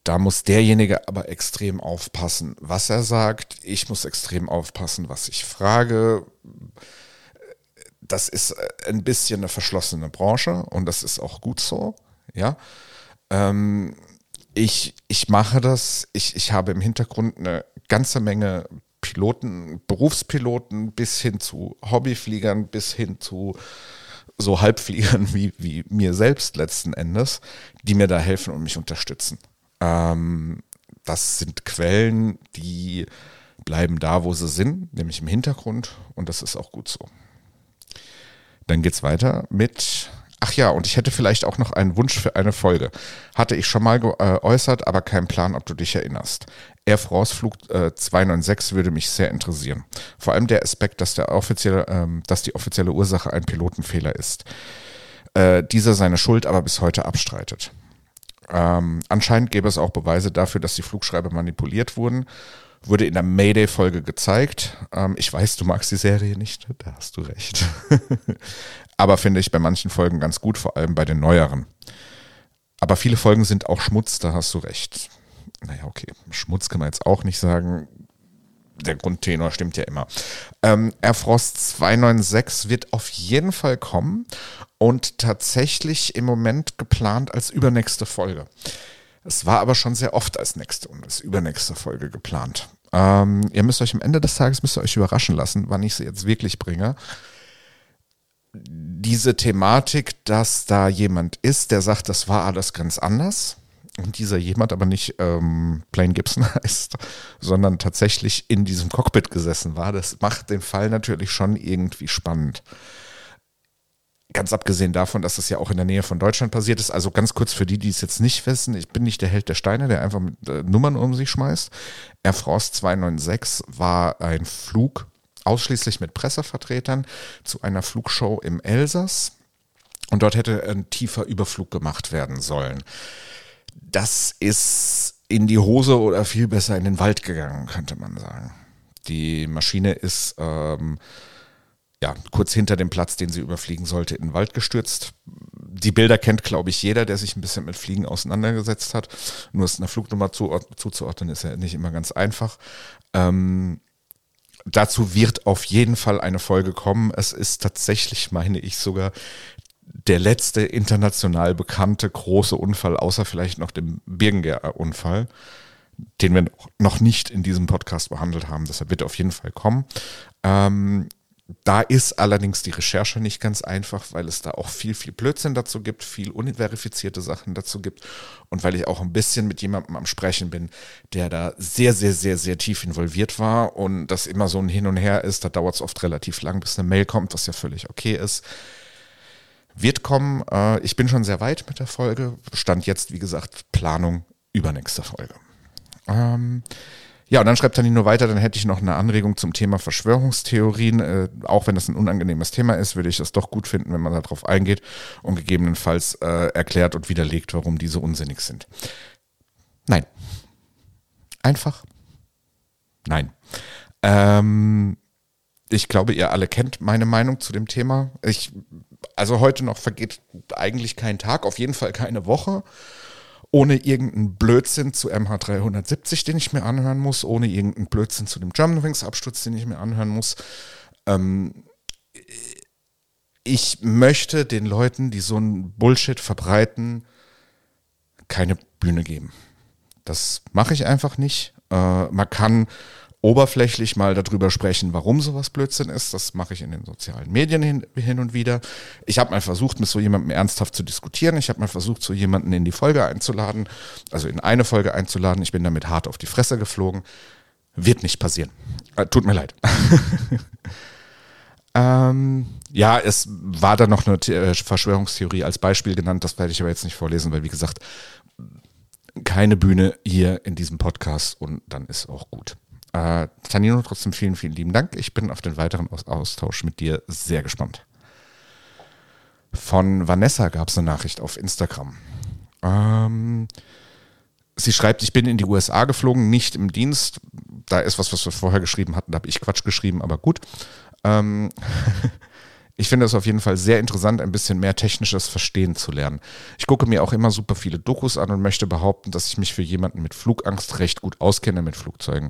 Da muss derjenige aber extrem aufpassen, was er sagt. Ich muss extrem aufpassen, was ich frage. Das ist äh, ein bisschen eine verschlossene Branche und das ist auch gut so. Ja. Ähm, ich, ich mache das. Ich, ich habe im Hintergrund eine ganze Menge Piloten, Berufspiloten bis hin zu Hobbyfliegern, bis hin zu so Halbfliegern [LAUGHS] wie, wie mir selbst letzten Endes, die mir da helfen und mich unterstützen. Ähm, das sind Quellen, die bleiben da, wo sie sind, nämlich im Hintergrund und das ist auch gut so. Dann geht es weiter mit, ach ja, und ich hätte vielleicht auch noch einen Wunsch für eine Folge. Hatte ich schon mal geäußert, aber keinen Plan, ob du dich erinnerst. Air France Flug äh, 296 würde mich sehr interessieren. Vor allem der Aspekt, dass, der offizielle, ähm, dass die offizielle Ursache ein Pilotenfehler ist. Äh, dieser seine Schuld aber bis heute abstreitet. Ähm, anscheinend gäbe es auch Beweise dafür, dass die Flugschreiber manipuliert wurden. Wurde in der Mayday-Folge gezeigt. Ähm, ich weiß, du magst die Serie nicht, da hast du recht. [LAUGHS] Aber finde ich bei manchen Folgen ganz gut, vor allem bei den neueren. Aber viele Folgen sind auch Schmutz, da hast du recht. Naja, okay, Schmutz kann man jetzt auch nicht sagen der Grundtenor stimmt ja immer. Ähm, Air Frost 296 wird auf jeden Fall kommen und tatsächlich im Moment geplant als übernächste Folge. Es war aber schon sehr oft als nächste und als übernächste Folge geplant. Ähm, ihr müsst euch am Ende des Tages müsst ihr euch überraschen lassen, wann ich sie jetzt wirklich bringe. Diese Thematik, dass da jemand ist, der sagt, das war alles ganz anders und dieser jemand aber nicht ähm, Plain Gibson [LAUGHS] heißt, sondern tatsächlich in diesem Cockpit gesessen war, das macht den Fall natürlich schon irgendwie spannend. Ganz abgesehen davon, dass es ja auch in der Nähe von Deutschland passiert ist. Also ganz kurz für die, die es jetzt nicht wissen, ich bin nicht der Held der Steine, der einfach mit äh, Nummern um sich schmeißt. Air France 296 war ein Flug ausschließlich mit Pressevertretern zu einer Flugshow im Elsass. Und dort hätte ein tiefer Überflug gemacht werden sollen das ist in die Hose oder viel besser in den Wald gegangen, könnte man sagen. Die Maschine ist ähm, ja, kurz hinter dem Platz, den sie überfliegen sollte, in den Wald gestürzt. Die Bilder kennt, glaube ich, jeder, der sich ein bisschen mit Fliegen auseinandergesetzt hat. Nur es einer Flugnummer zu, zuzuordnen, ist ja nicht immer ganz einfach. Ähm, dazu wird auf jeden Fall eine Folge kommen. Es ist tatsächlich, meine ich, sogar der letzte international bekannte große Unfall, außer vielleicht noch dem Birgengär-Unfall, den wir noch nicht in diesem Podcast behandelt haben. Deshalb wird er auf jeden Fall kommen. Ähm, da ist allerdings die Recherche nicht ganz einfach, weil es da auch viel, viel Blödsinn dazu gibt, viel unverifizierte Sachen dazu gibt und weil ich auch ein bisschen mit jemandem am Sprechen bin, der da sehr, sehr, sehr, sehr tief involviert war und das immer so ein Hin und Her ist. Da dauert es oft relativ lang, bis eine Mail kommt, was ja völlig okay ist. Wird kommen. Äh, ich bin schon sehr weit mit der Folge. Stand jetzt, wie gesagt, Planung übernächste Folge. Ähm, ja, und dann schreibt Tanino weiter, dann hätte ich noch eine Anregung zum Thema Verschwörungstheorien. Äh, auch wenn das ein unangenehmes Thema ist, würde ich es doch gut finden, wenn man darauf eingeht und gegebenenfalls äh, erklärt und widerlegt, warum diese unsinnig sind. Nein. Einfach. Nein. Ähm, ich glaube, ihr alle kennt meine Meinung zu dem Thema. Ich, also heute noch vergeht eigentlich kein Tag, auf jeden Fall keine Woche ohne irgendeinen Blödsinn zu MH370, den ich mir anhören muss, ohne irgendeinen Blödsinn zu dem Germanwings-Absturz, den ich mir anhören muss. Ähm, ich möchte den Leuten, die so einen Bullshit verbreiten, keine Bühne geben. Das mache ich einfach nicht. Äh, man kann oberflächlich mal darüber sprechen, warum sowas Blödsinn ist. Das mache ich in den sozialen Medien hin, hin und wieder. Ich habe mal versucht, mit so jemandem ernsthaft zu diskutieren. Ich habe mal versucht, so jemanden in die Folge einzuladen, also in eine Folge einzuladen. Ich bin damit hart auf die Fresse geflogen. Wird nicht passieren. Äh, tut mir leid. [LAUGHS] ähm, ja, es war da noch eine äh, Verschwörungstheorie als Beispiel genannt. Das werde ich aber jetzt nicht vorlesen, weil wie gesagt, keine Bühne hier in diesem Podcast und dann ist auch gut. Äh, Tanino, trotzdem vielen, vielen lieben Dank. Ich bin auf den weiteren Austausch mit dir sehr gespannt. Von Vanessa gab es eine Nachricht auf Instagram. Ähm, sie schreibt, ich bin in die USA geflogen, nicht im Dienst. Da ist was, was wir vorher geschrieben hatten, da habe ich Quatsch geschrieben, aber gut. Ähm, [LAUGHS] ich finde es auf jeden Fall sehr interessant, ein bisschen mehr technisches Verstehen zu lernen. Ich gucke mir auch immer super viele Dokus an und möchte behaupten, dass ich mich für jemanden mit Flugangst recht gut auskenne mit Flugzeugen.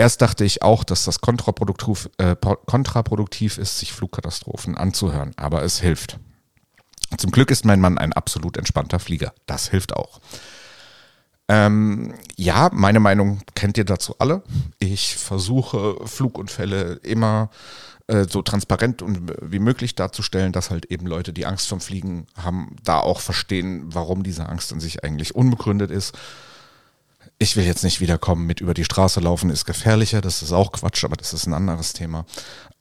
Erst dachte ich auch, dass das kontraproduktiv, äh, kontraproduktiv ist, sich Flugkatastrophen anzuhören, aber es hilft. Zum Glück ist mein Mann ein absolut entspannter Flieger. Das hilft auch. Ähm, ja, meine Meinung kennt ihr dazu alle. Ich versuche Flugunfälle immer äh, so transparent und wie möglich darzustellen, dass halt eben Leute, die Angst vom Fliegen haben, da auch verstehen, warum diese Angst an sich eigentlich unbegründet ist ich will jetzt nicht wiederkommen mit über die Straße laufen ist gefährlicher, das ist auch Quatsch, aber das ist ein anderes Thema.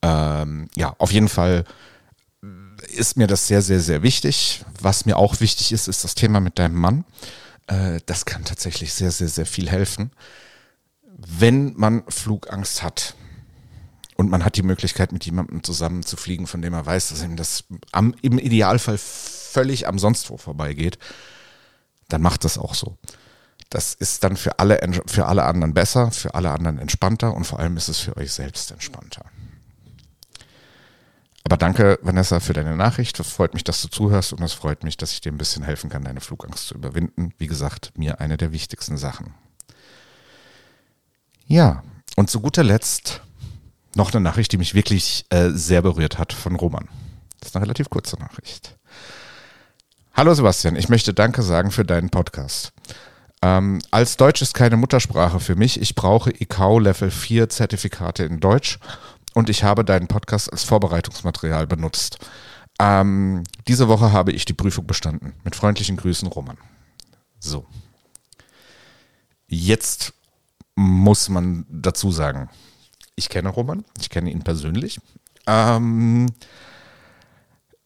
Ähm, ja, auf jeden Fall ist mir das sehr, sehr, sehr wichtig. Was mir auch wichtig ist, ist das Thema mit deinem Mann. Äh, das kann tatsächlich sehr, sehr, sehr viel helfen. Wenn man Flugangst hat und man hat die Möglichkeit, mit jemandem zusammen zu fliegen, von dem er weiß, dass ihm das am, im Idealfall völlig am sonst wo vorbeigeht, dann macht das auch so. Das ist dann für alle, für alle anderen besser, für alle anderen entspannter und vor allem ist es für euch selbst entspannter. Aber danke, Vanessa, für deine Nachricht. Es freut mich, dass du zuhörst und es freut mich, dass ich dir ein bisschen helfen kann, deine Flugangst zu überwinden. Wie gesagt, mir eine der wichtigsten Sachen. Ja, und zu guter Letzt noch eine Nachricht, die mich wirklich äh, sehr berührt hat von Roman. Das ist eine relativ kurze Nachricht. Hallo Sebastian, ich möchte Danke sagen für deinen Podcast. Ähm, als Deutsch ist keine Muttersprache für mich. Ich brauche ICAO Level 4 Zertifikate in Deutsch und ich habe deinen Podcast als Vorbereitungsmaterial benutzt. Ähm, diese Woche habe ich die Prüfung bestanden. Mit freundlichen Grüßen, Roman. So. Jetzt muss man dazu sagen, ich kenne Roman, ich kenne ihn persönlich. Ähm,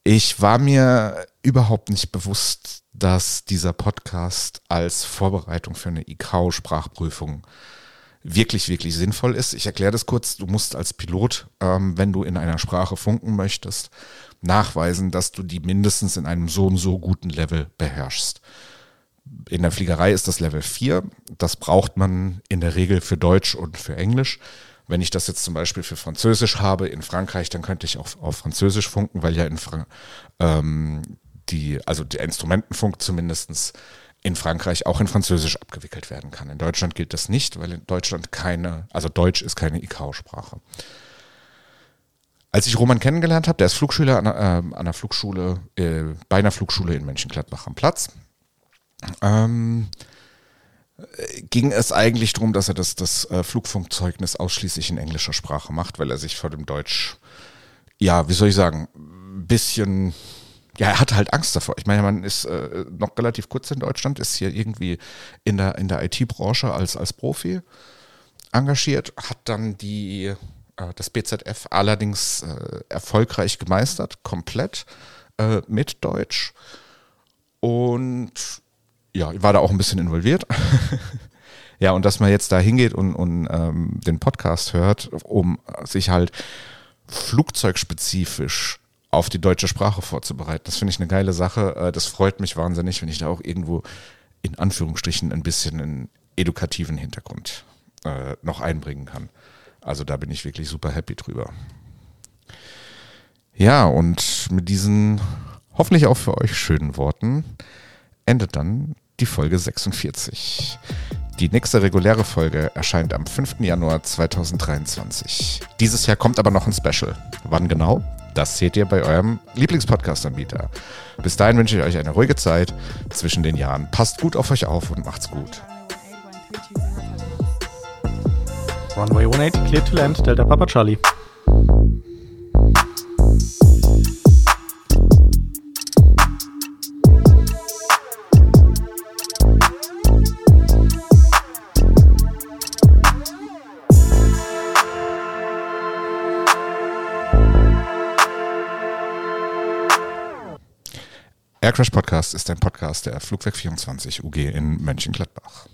ich war mir überhaupt nicht bewusst, dass dieser Podcast als Vorbereitung für eine ICAO-Sprachprüfung wirklich, wirklich sinnvoll ist. Ich erkläre das kurz. Du musst als Pilot, ähm, wenn du in einer Sprache funken möchtest, nachweisen, dass du die mindestens in einem so und so guten Level beherrschst. In der Fliegerei ist das Level 4. Das braucht man in der Regel für Deutsch und für Englisch. Wenn ich das jetzt zum Beispiel für Französisch habe in Frankreich, dann könnte ich auch auf Französisch funken, weil ja in Fra ähm, die, also der Instrumentenfunk zumindestens in Frankreich auch in Französisch abgewickelt werden kann. In Deutschland gilt das nicht, weil in Deutschland keine, also Deutsch ist keine ICAO-Sprache. Als ich Roman kennengelernt habe, der ist Flugschüler an, äh, der Flugschule, äh, bei einer Flugschule in Mönchengladbach am Platz, ähm, ging es eigentlich darum, dass er das, das äh, Flugfunkzeugnis ausschließlich in englischer Sprache macht, weil er sich vor dem Deutsch, ja, wie soll ich sagen, ein bisschen, ja, er hatte halt Angst davor. Ich meine, man ist äh, noch relativ kurz in Deutschland, ist hier irgendwie in der, in der IT-Branche als, als Profi engagiert, hat dann die, äh, das BZF allerdings äh, erfolgreich gemeistert, komplett äh, mit Deutsch. Und ja, ich war da auch ein bisschen involviert. [LAUGHS] ja, und dass man jetzt da hingeht und, und ähm, den Podcast hört, um sich halt flugzeugspezifisch auf die deutsche Sprache vorzubereiten. Das finde ich eine geile Sache. Äh, das freut mich wahnsinnig, wenn ich da auch irgendwo in Anführungsstrichen ein bisschen einen edukativen Hintergrund äh, noch einbringen kann. Also da bin ich wirklich super happy drüber. Ja, und mit diesen hoffentlich auch für euch schönen Worten endet dann die Folge 46. Die nächste reguläre Folge erscheint am 5. Januar 2023. Dieses Jahr kommt aber noch ein Special. Wann genau? Das seht ihr bei eurem Lieblingspodcast-Anbieter. Bis dahin wünsche ich euch eine ruhige Zeit zwischen den Jahren. Passt gut auf euch auf und macht's gut. Runway 180 clear to land, Delta Papa Charlie. Aircrash Podcast ist ein Podcast der Flugwerk 24 UG in Mönchengladbach.